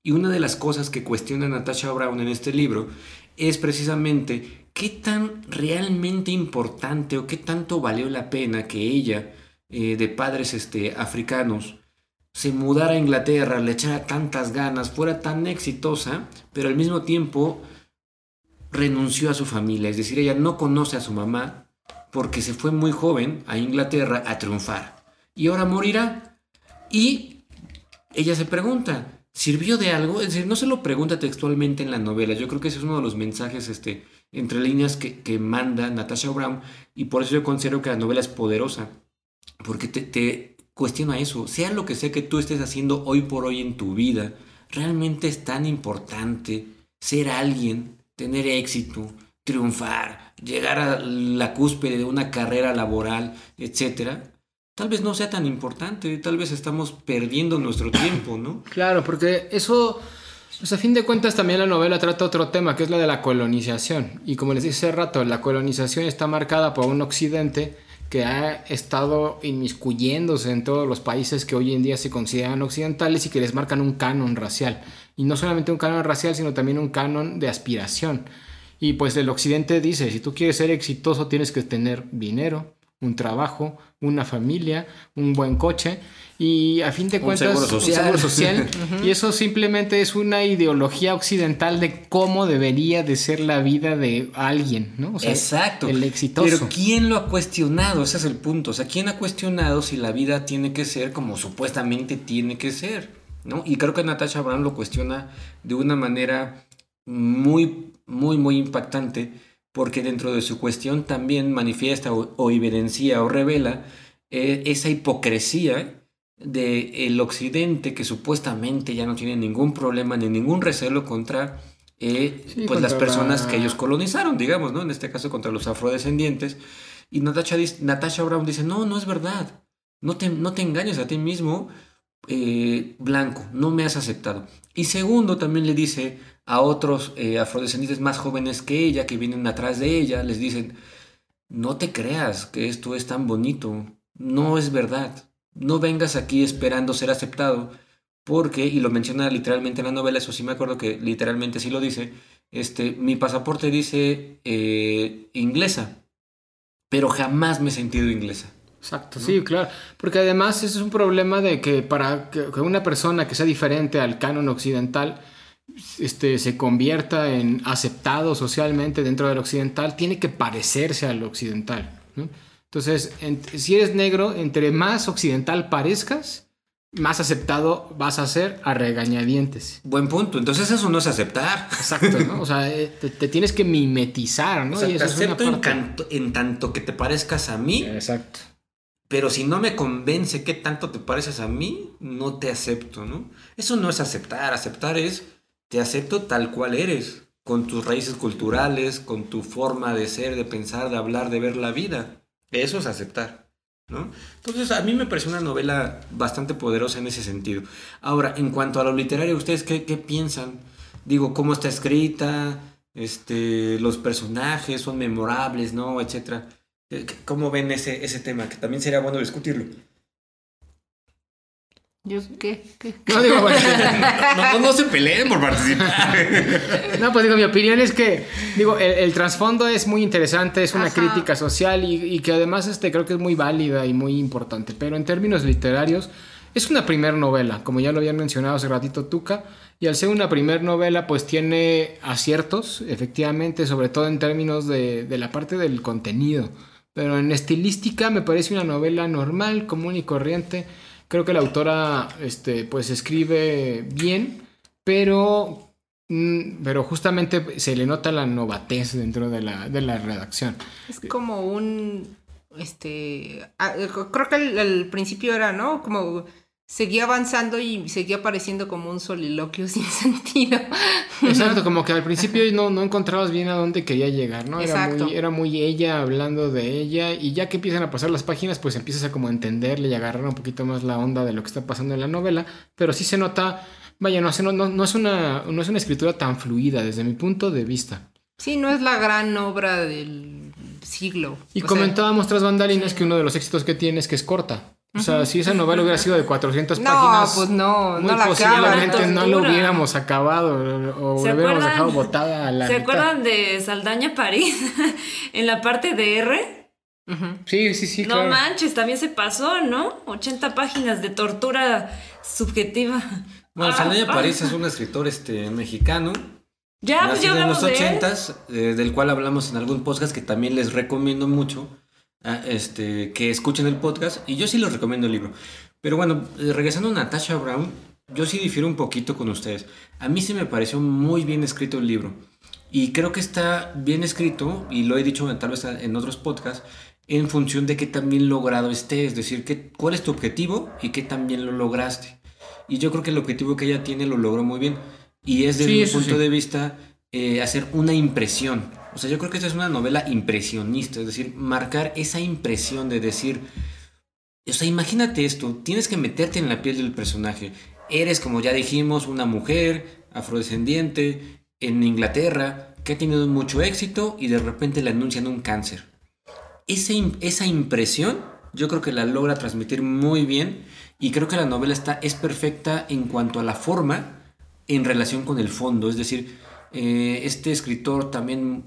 Y una de las cosas que cuestiona Natasha Brown en este libro es precisamente qué tan realmente importante o qué tanto valió la pena que ella, eh, de padres este, africanos, se mudara a Inglaterra, le echara tantas ganas, fuera tan exitosa, pero al mismo tiempo renunció a su familia. Es decir, ella no conoce a su mamá porque se fue muy joven a Inglaterra a triunfar. Y ahora morirá. Y ella se pregunta, ¿sirvió de algo? Es decir, no se lo pregunta textualmente en la novela. Yo creo que ese es uno de los mensajes este, entre líneas que, que manda Natasha Brown. Y por eso yo considero que la novela es poderosa. Porque te, te cuestiona eso. Sea lo que sea que tú estés haciendo hoy por hoy en tu vida, realmente es tan importante ser alguien, tener éxito, triunfar, llegar a la cúspide de una carrera laboral, etcétera. Tal vez no sea tan importante, tal vez estamos perdiendo nuestro tiempo, ¿no? *coughs* Claro, porque eso, a fin de cuentas también la novela trata otro tema, que es la de la colonización. Y como les dije hace rato, la colonización está marcada por un occidente que ha estado inmiscuyéndose en todos los países que hoy en día se consideran occidentales y que les marcan un canon racial. Y no solamente un canon racial, sino también un canon de aspiración. Y pues el occidente dice, si tú quieres ser exitoso tienes que tener dinero, un trabajo, una familia, un buen coche y a fin de Un cuentas seguro social. seguro social. *laughs* y eso simplemente es una ideología occidental de cómo debería de ser la vida de alguien, ¿no? O sea, Exacto. El exitoso. Pero ¿quién lo ha cuestionado? Ese es el punto. O sea, ¿quién ha cuestionado si la vida tiene que ser como supuestamente tiene que ser? ¿No? Y creo que Natasha Brown lo cuestiona de una manera muy muy, muy impactante porque dentro de su cuestión también manifiesta o, o evidencia o revela eh, esa hipocresía del occidente que supuestamente ya no tiene ningún problema ni ningún recelo contra eh, Sí, pues las personas la- que ellos colonizaron, digamos, ¿no? En este caso contra los afrodescendientes. Y Natasha, Natasha Brown dice, no, no es verdad. No te, no te engañes a ti mismo, eh, blanco, no me has aceptado. Y segundo, también le dice a otros eh, afrodescendientes más jóvenes que ella, que vienen atrás de ella, les dicen, no te creas que esto es tan bonito, no es verdad. No vengas aquí esperando ser aceptado, porque, y lo menciona literalmente en la novela, eso sí me acuerdo que literalmente sí lo dice, este, mi pasaporte dice eh, inglesa, pero jamás me he sentido inglesa. Exacto, sí, claro. Porque además ese es un problema de que para que una persona que sea diferente al canon occidental este, se convierta en aceptado socialmente dentro del occidental, tiene que parecerse al occidental. ¿no? Entonces, en- si eres negro, entre más occidental parezcas, más aceptado vas a ser a regañadientes. Buen punto, entonces eso no es aceptar. Exacto, ¿no? *laughs* O sea, eh, te, te tienes que mimetizar, ¿no? O sea, Y te eso es una acepto en, parte. canto- en tanto que te parezcas a mí, Exacto. Pero si no me convence que tanto te pareces a mí, no te acepto, ¿no? Eso no es aceptar, aceptar es te acepto tal cual eres, con tus raíces culturales, con tu forma de ser, de pensar, de hablar, de ver la vida. Eso es aceptar, ¿no? Entonces, a mí me parece una novela bastante poderosa en ese sentido. Ahora, en cuanto a lo literario, ¿ustedes qué, qué piensan? Digo, ¿cómo está escrita? Este, los personajes son memorables, ¿no? Etcétera. Eh, ¿Cómo ven ese, ese tema? Que también sería bueno discutirlo. ¿Yo qué? ¿Qué? No digo, bueno, *laughs* No, no, no se peleen por participar. *laughs* No, pues digo, mi opinión es que, digo, el, el trasfondo es muy interesante, es una Ajá. crítica social y, y que además este, creo que es muy válida y muy importante. Pero en términos literarios, es una primer novela, como ya lo habían mencionado hace ratito Tuca, y al ser una primer novela, pues tiene aciertos, efectivamente, sobre todo en términos de, de la parte del contenido. Pero en estilística me parece una novela normal, común y corriente. Creo que la autora, este, pues escribe bien, pero Mm, Pero justamente se le nota la novatez dentro de la, de la redacción. Es como un. Este. ah, creo que al, principio era, ¿no? Como seguía avanzando y seguía pareciendo como un soliloquio *laughs* sin sentido. Exacto, como que al principio no, no encontrabas bien a dónde quería llegar, ¿no? Era Exacto. muy, era muy ella hablando de ella y ya que empiezan a pasar las páginas, pues empiezas a como entenderle y agarrar un poquito más la onda de lo que está pasando en la novela, pero sí se nota, vaya, no, no, no, no es, una, no es una escritura tan fluida desde mi punto de vista. Sí, no es la gran obra del siglo. Y O sea, comentábamos tras bambalinas que uno de los éxitos que tiene es que es corta. O sea, si esa novela hubiera sido de 400 No, páginas, pues no, muy no la posiblemente acaba. no lo hubiéramos acabado o ¿Se lo hubiéramos acuerdan? dejado botada a la ¿Se mitad. acuerdan de Saldaña París? *laughs* en la parte de R. Ujú. Sí, sí, sí, no claro. manches, también se pasó, ¿no? 80 páginas de tortura subjetiva. Bueno, Ah, Saldaña ah. París es un escritor este, mexicano, Ya, pues ya nacido en hablamos los de él. ochentas, eh, del cual hablamos en algún podcast que también les recomiendo mucho, este, que escuchen el podcast, y yo sí les recomiendo el libro. Pero bueno, eh, regresando a Natasha Brown, yo sí difiero un poquito con ustedes. A mí sí me pareció muy bien escrito el libro, y creo que está bien escrito, y lo he dicho tal vez en otros podcasts, en función de qué tan bien logrado esté, es decir, qué, cuál es tu objetivo y qué tan bien lo lograste. Y yo creo que el objetivo que ella tiene lo logró muy bien. Y es desde Sí, mi punto sí. de vista eh, hacer una impresión. O sea, yo creo que esta es una novela impresionista, es decir, marcar esa impresión de decir, o sea, imagínate esto, tienes que meterte en la piel del personaje. Eres, como ya dijimos, una mujer afrodescendiente en Inglaterra que ha tenido mucho éxito y de repente le anuncian un cáncer. Esa, esa impresión yo creo que la logra transmitir muy bien y creo que la novela está, es perfecta en cuanto a la forma en relación con el fondo. Es decir, eh, este escritor también,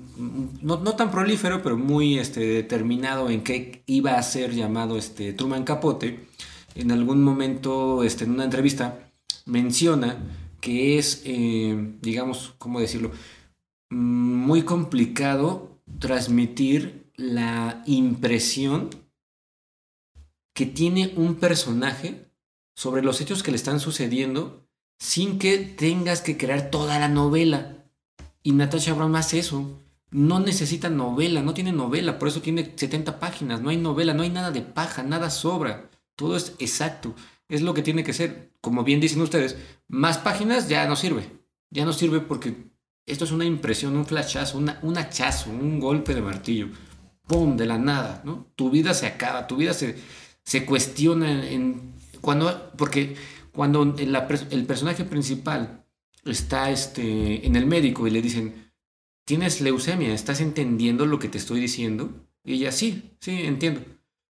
no, no tan prolífero, pero muy este, determinado en qué iba a ser llamado este, Truman Capote, en algún momento, este, en una entrevista, menciona que es, eh, digamos, ¿cómo decirlo? Muy complicado transmitir la impresión que tiene un personaje sobre los hechos que le están sucediendo sin que tengas que crear toda la novela. Y Natasha Brown hace eso. No necesita novela, no tiene novela, por eso tiene 70 páginas. No hay novela, no hay nada de paja, nada sobra. Todo es exacto. Es lo que tiene que ser. Como bien dicen ustedes, más páginas ya no sirve. Ya no sirve porque esto es una impresión, un flashazo, una, un hachazo, un golpe de martillo. ¡Pum! De la nada, ¿no? Tu vida se acaba, tu vida se, se cuestiona en, cuando porque cuando el personaje principal está este, en el médico y le dicen tienes leucemia, ¿estás entendiendo lo que te estoy diciendo? Y ella sí, sí, entiendo.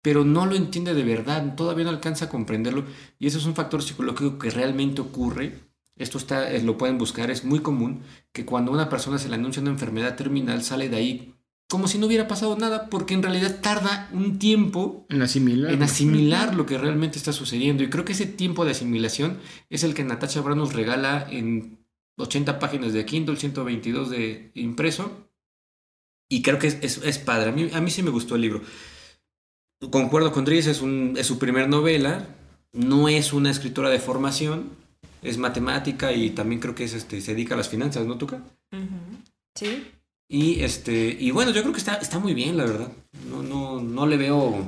Pero no lo entiende de verdad, todavía no alcanza a comprenderlo. Y eso es un factor psicológico que realmente ocurre. Esto está, eh, lo pueden buscar, es muy común que cuando una persona se le anuncia una enfermedad terminal sale de ahí como si no hubiera pasado nada, porque en realidad tarda un tiempo En asimilar. en asimilar lo que realmente está sucediendo. Y creo que ese tiempo de asimilación es el que Natasha Brown nos regala en 80 páginas de Kindle, 122 de impreso. Y creo que es, es- es padre. A mí, a mí sí me gustó el libro. Concuerdo con Dries, es, un, es su primer novela. No es una escritora de formación. Es matemática y también creo que es, este, se dedica a las finanzas, ¿no, Tuca? Sí. Y este, y bueno, yo creo que está, está muy bien, la verdad. No, no, no le veo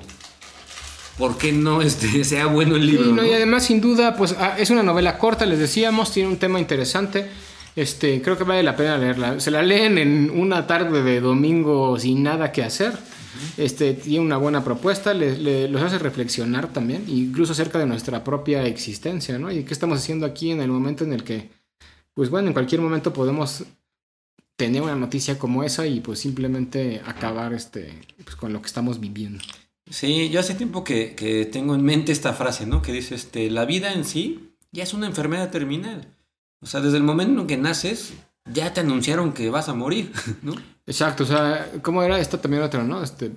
por qué no este, *laughs* sea bueno el libro. Sí, no, ¿no? y además, sin duda, pues ah, es una novela corta, les decíamos, tiene un tema interesante. Este, creo que vale la pena leerla. Se la leen en una tarde de domingo sin nada que hacer. Este, tiene una buena propuesta, le- le- los hace reflexionar también, incluso acerca de nuestra propia existencia, ¿no? Y qué estamos haciendo aquí en el momento en el que, pues bueno, en cualquier momento podemos tener una noticia como esa y pues simplemente acabar este, pues, con lo que estamos viviendo. Sí, yo hace tiempo que, que tengo en mente esta frase, ¿no? Que dice, este, la vida en sí ya es una enfermedad terminal. O sea, desde el momento en que naces, ya te anunciaron que vas a morir, *laughs* ¿no? Exacto, o sea, ¿cómo era esto también otro, no? Este,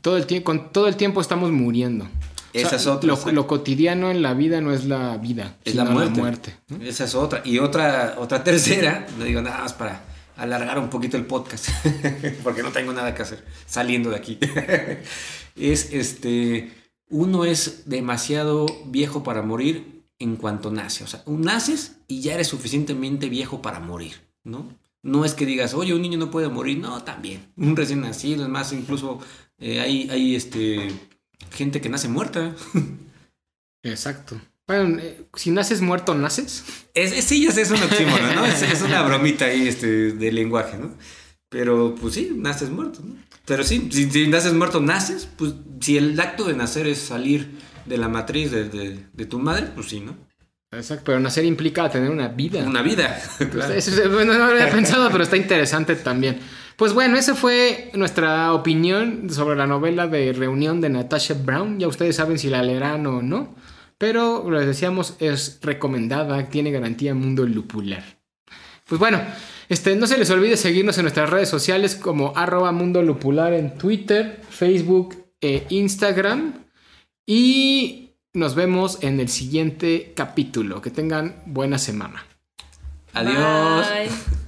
todo el tiempo, con todo el tiempo estamos muriendo. O sea, Esa es otra. Lo, lo cotidiano en la vida no es la vida, Es sino la muerte. ¿no? Esa es otra. Y otra, otra tercera, no digo nada más para alargar un poquito el podcast, *laughs* porque no tengo nada que hacer saliendo de aquí. *laughs* es este, uno es demasiado viejo para morir en cuanto nace. O sea, naces y ya eres suficientemente viejo para morir, ¿no? No es que digas, oye, un niño no puede morir. No, también. Un recién nacido, es más, incluso eh, hay, hay este, gente que nace muerta. Exacto. Bueno, eh, si naces muerto, naces. Es, es- sí, ya sé, es un oxímoron, ¿no? Es, es una bromita ahí este, de lenguaje, ¿no? Pero pues sí, naces muerto, ¿no? Pero sí, si, si naces muerto, naces, pues si el acto de nacer es salir de la matriz de, de- de tu madre, pues sí, ¿no? Exacto, pero nacer implica tener una vida. Una vida. *laughs* Pues claro. eso es- bueno, no lo había *laughs* pensado, pero está interesante también. Pues bueno, esa fue nuestra opinión sobre la novela de Reunión de Natasha Brown. Ya ustedes saben si la leerán o no. Pero les decíamos, es recomendada, tiene garantía Mundo Lupular. Pues bueno, este, no se les olvide seguirnos en nuestras redes sociales como arroba Mundo Lupular en Twitter, Facebook e Instagram. Y nos vemos en el siguiente capítulo. Que tengan buena semana. Adiós. Bye.